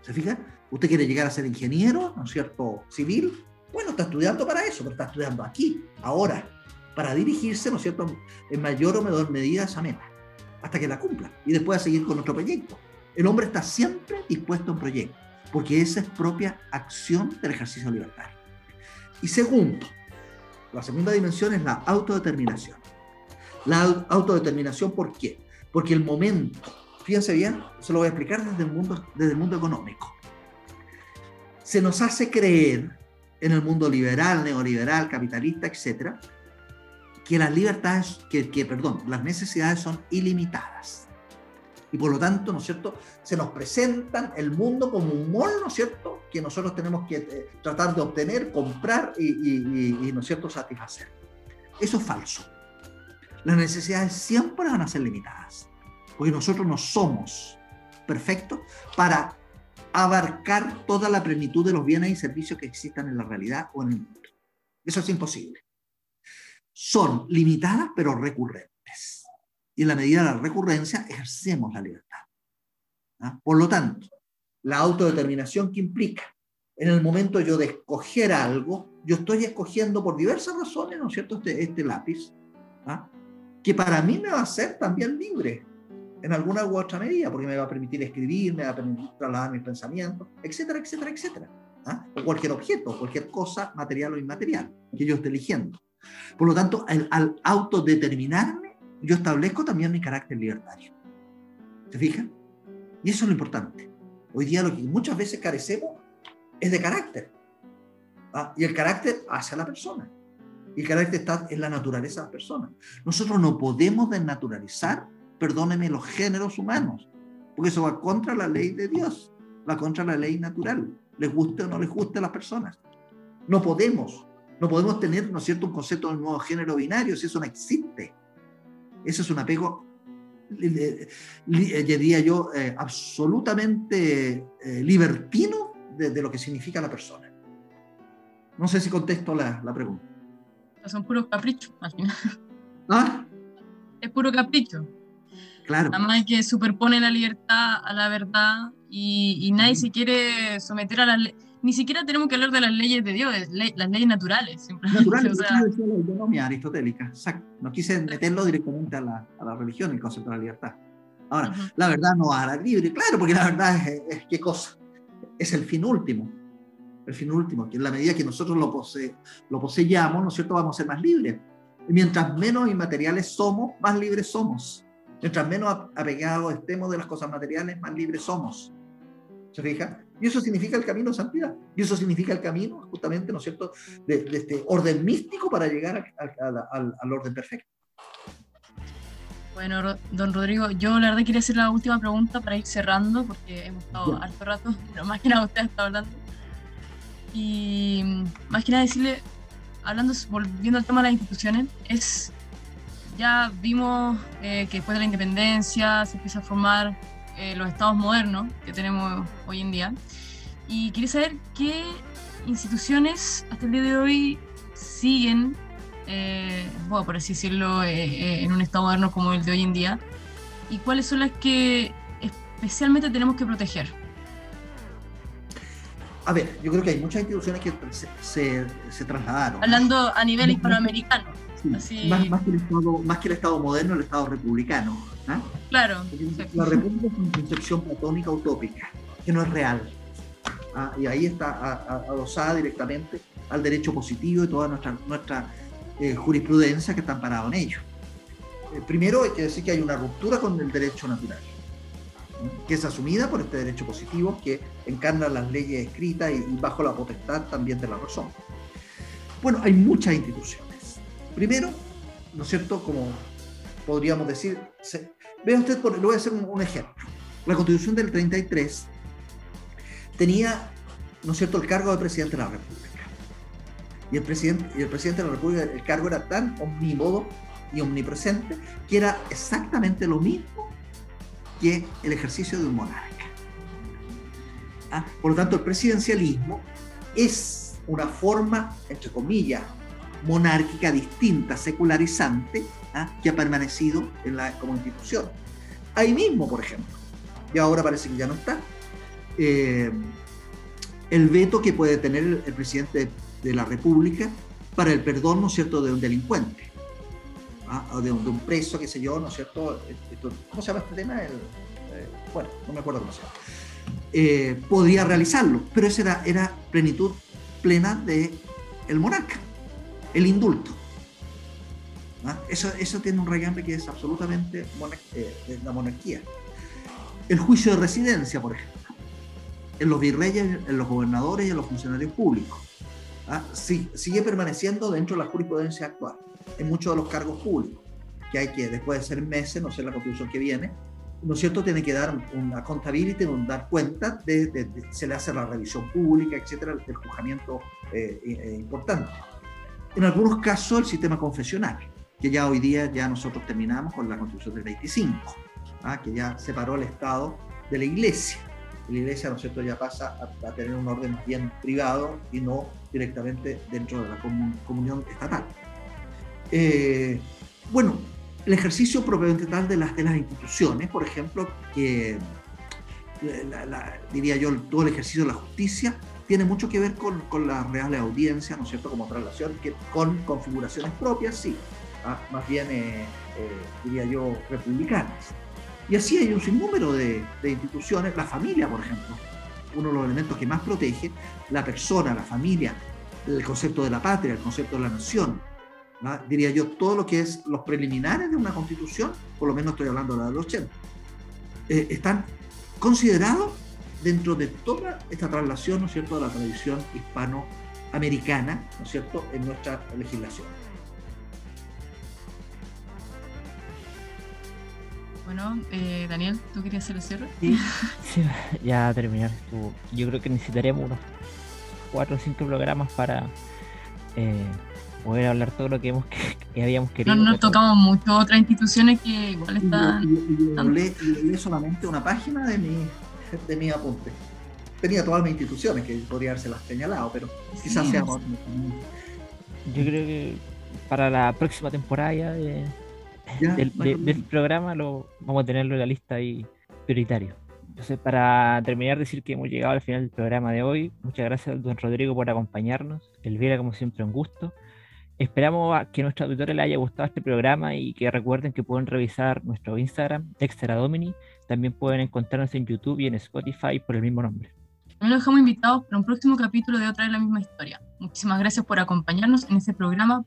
¿Se fija? Usted quiere llegar a ser ingeniero, ¿no es cierto? Civil. Bueno, está estudiando para eso, pero está estudiando aquí, ahora, para dirigirse, ¿no es cierto?, en mayor o menor medida esa meta, hasta que la cumpla y después a seguir con otro proyecto. El hombre está siempre dispuesto a un proyecto, porque esa es propia acción del ejercicio libertario. Y segundo, la segunda dimensión es la autodeterminación. La autodeterminación, ¿por qué? Porque el momento fíjense bien, se lo voy a explicar desde el mundo, desde el mundo económico. Se nos hace creer en el mundo liberal, neoliberal, capitalista, etcétera, que las libertades, que, que, perdón, las necesidades son ilimitadas. Y por lo tanto, ¿no es cierto?, se nos presentan el mundo como un mol, ¿no es cierto?, que nosotros tenemos que eh, tratar de obtener, comprar y, y, y, ¿no es cierto?, satisfacer. Eso es falso. Las necesidades siempre van a ser limitadas porque nosotros no somos perfectos para abarcar toda la plenitud de los bienes y servicios que existan en la realidad o en el mundo. Eso es imposible. Son limitadas pero recurrentes. Y en la medida de la recurrencia ejercemos la libertad. ¿ah? Por lo tanto, la autodeterminación que implica en el momento yo de escoger algo, yo estoy escogiendo por diversas razones, ¿no es cierto?, este, este lápiz, ¿ah? que para mí me va a ser también libre en alguna u otra medida, porque me va a permitir escribir, me va a permitir trasladar mis pensamientos, etcétera, etcétera, etcétera. ¿ah? O cualquier objeto, cualquier cosa material o inmaterial que yo esté eligiendo. Por lo tanto, al, al autodeterminarme, yo establezco también mi carácter libertario. ¿Se fijan? Y eso es lo importante. Hoy día lo que muchas veces carecemos es de carácter. ¿ah? Y el carácter hacia la persona. Y el carácter está en la naturaleza de las personas. Nosotros no podemos desnaturalizar, perdónenme, los géneros humanos, porque eso va contra la ley de Dios, va contra la ley natural, les guste o no les guste a las personas. No podemos, no podemos tener, ¿no es cierto?, un concepto de un nuevo género binario, si eso no existe. Eso es un apego, diría yo, eh, absolutamente eh, libertino de, de, lo que significa la persona. No sé si contesto la, la pregunta
son puros caprichos al final.
¿Ah?
Es puro capricho.
Claro.
Nada más que superpone la libertad a la verdad y, y nadie se quiere someter a las leyes. Ni siquiera tenemos que hablar de las leyes de Dios, le las leyes naturales.
Naturales, o sea, la autonomía aristotélica, exacto. No quise meterlo directamente a la, a la religión, el concepto de la libertad. Ahora, uh -huh. la verdad no hará libre, claro, porque la verdad es, es, qué cosa, es el fin último el fin último, que en la medida que nosotros lo, pose, lo poseyamos, ¿no es cierto?, vamos a ser más libres. Y mientras menos inmateriales somos, más libres somos. Mientras menos apegados estemos de las cosas materiales, más libres somos. ¿Se fija? Y eso significa el camino de santidad. Y eso significa el camino, justamente, ¿no es cierto?, de, de este orden místico para llegar a, a, a, al, al orden perfecto.
Bueno, don Rodrigo, yo la verdad quería hacer la última pregunta para ir cerrando, porque hemos estado harto rato, pero más que nada usted está hablando. Y más que nada decirle, hablando, volviendo al tema de las instituciones, es, ya vimos eh, que después de la independencia se empieza a formar eh, los estados modernos que tenemos hoy en día. Y quería saber qué instituciones hasta el día de hoy siguen, eh, bueno, por así decirlo, en un estado moderno como el de hoy en día, y cuáles son las que especialmente tenemos que proteger
a ver, yo creo que hay muchas instituciones que se, se, se trasladaron.
Hablando a nivel hispanoamericano.
Sí, Así... más, más, que el estado, más que el Estado moderno, el Estado republicano. ¿eh?
Claro.
La República es una concepción platónica utópica, que no es real. ¿ah? Y ahí está adosada directamente al derecho positivo y toda nuestra, nuestra eh, jurisprudencia que está amparado en ello. Eh, primero hay que decir que hay una ruptura con el derecho natural que es asumida por este derecho positivo que encarna las leyes escritas y, y bajo la potestad también de la razón. Bueno, hay muchas instituciones. Primero, ¿no es cierto? Como podríamos decir, se, vea usted, le voy a hacer un, un, ejemplo. La constitución del 33 tenía, ¿no es cierto?, el cargo de presidente de la República. Y el presidente, y el presidente de la República, el cargo era tan omnímodo y omnipresente que era exactamente lo mismo que el ejercicio de un monarca. ¿Ah? Por lo tanto, el presidencialismo es una forma, entre comillas, monárquica distinta, secularizante, ¿ah? que ha permanecido en la, como institución. Ahí mismo, por ejemplo, y ahora parece que ya no está, eh, el veto que puede tener el presidente de, de la República para el perdón, ¿no es cierto?, de un delincuente. ¿ah? o de un, de preso, qué sé yo, ¿no es cierto? ¿Cómo se llama este tema? El, eh, bueno, no me acuerdo cómo se llama. Eh, podría realizarlo, pero esa era, era plenitud plena el monarca, el indulto. ¿Ah? Eso, eso tiene un rayambre que es absolutamente eh, la monarquía. El juicio de residencia, por ejemplo, en los virreyes, en los gobernadores y en los funcionarios públicos. ¿ah? Sí, sigue permaneciendo dentro de la jurisprudencia actual en muchos de los cargos públicos, que hay que, después de ser meses, no sé la constitución que viene, ¿no es cierto?, tiene que dar una contabilidad, un dar cuenta de, de, de, se le hace la revisión pública, etcétera, del juzgamiento eh, eh, importante. En algunos casos, el sistema confesional, que ya hoy día ya nosotros terminamos con la constitución del 25, ¿ah? que ya separó el Estado de la Iglesia. La Iglesia, ¿no es cierto?, ya pasa a, tener un orden bien privado y no directamente dentro de la comunión estatal. Eh, bueno, el ejercicio propiamente tal de las, de las instituciones, por ejemplo, que la, diría yo, todo el ejercicio de la justicia tiene mucho que ver con, con la real audiencia, ¿no es cierto?, como traslación, que con configuraciones propias, sí, ¿ah? más bien, eh, eh, diría yo, republicanas. Y así hay un sinnúmero de, de instituciones, la familia, por ejemplo, uno de los elementos que más protege, la persona, la familia, el concepto de la patria, el concepto de la nación, diría yo, todo lo que es los preliminares de una constitución, por lo menos estoy hablando de la de los 80, eh, están considerados dentro de toda esta traslación, ¿no es cierto?, de la tradición hispanoamericana, ¿no es cierto?, en nuestra legislación.
Bueno, eh, Daniel, ¿tú querías hacer el cierre?
Sí, sí ya terminar. Yo creo que necesitaremos unos cuatro o cinco programas para eh, poder hablar todo lo que, hemos, que habíamos querido.
No, no tocamos mucho otras instituciones que igual están...
leí solamente una página de mi, de mi apunte. Tenía todas mis instituciones que podría haberse las señalado, pero quizás sea seamos...
Yo creo que para la próxima temporada ya, del, programa lo vamos a tenerlo en la lista ahí prioritario. Entonces, para terminar, decir que hemos llegado al final del programa de hoy. Muchas gracias, don Rodrigo, por acompañarnos. Elvira, como siempre, un gusto. Esperamos que a nuestros auditores les haya gustado este programa y que recuerden que pueden revisar nuestro Instagram, Extra Domini. También pueden encontrarnos en YouTube y en Spotify por el mismo nombre.
Nos dejamos invitados para un próximo capítulo de otra de la misma historia. Muchísimas gracias por acompañarnos en este programa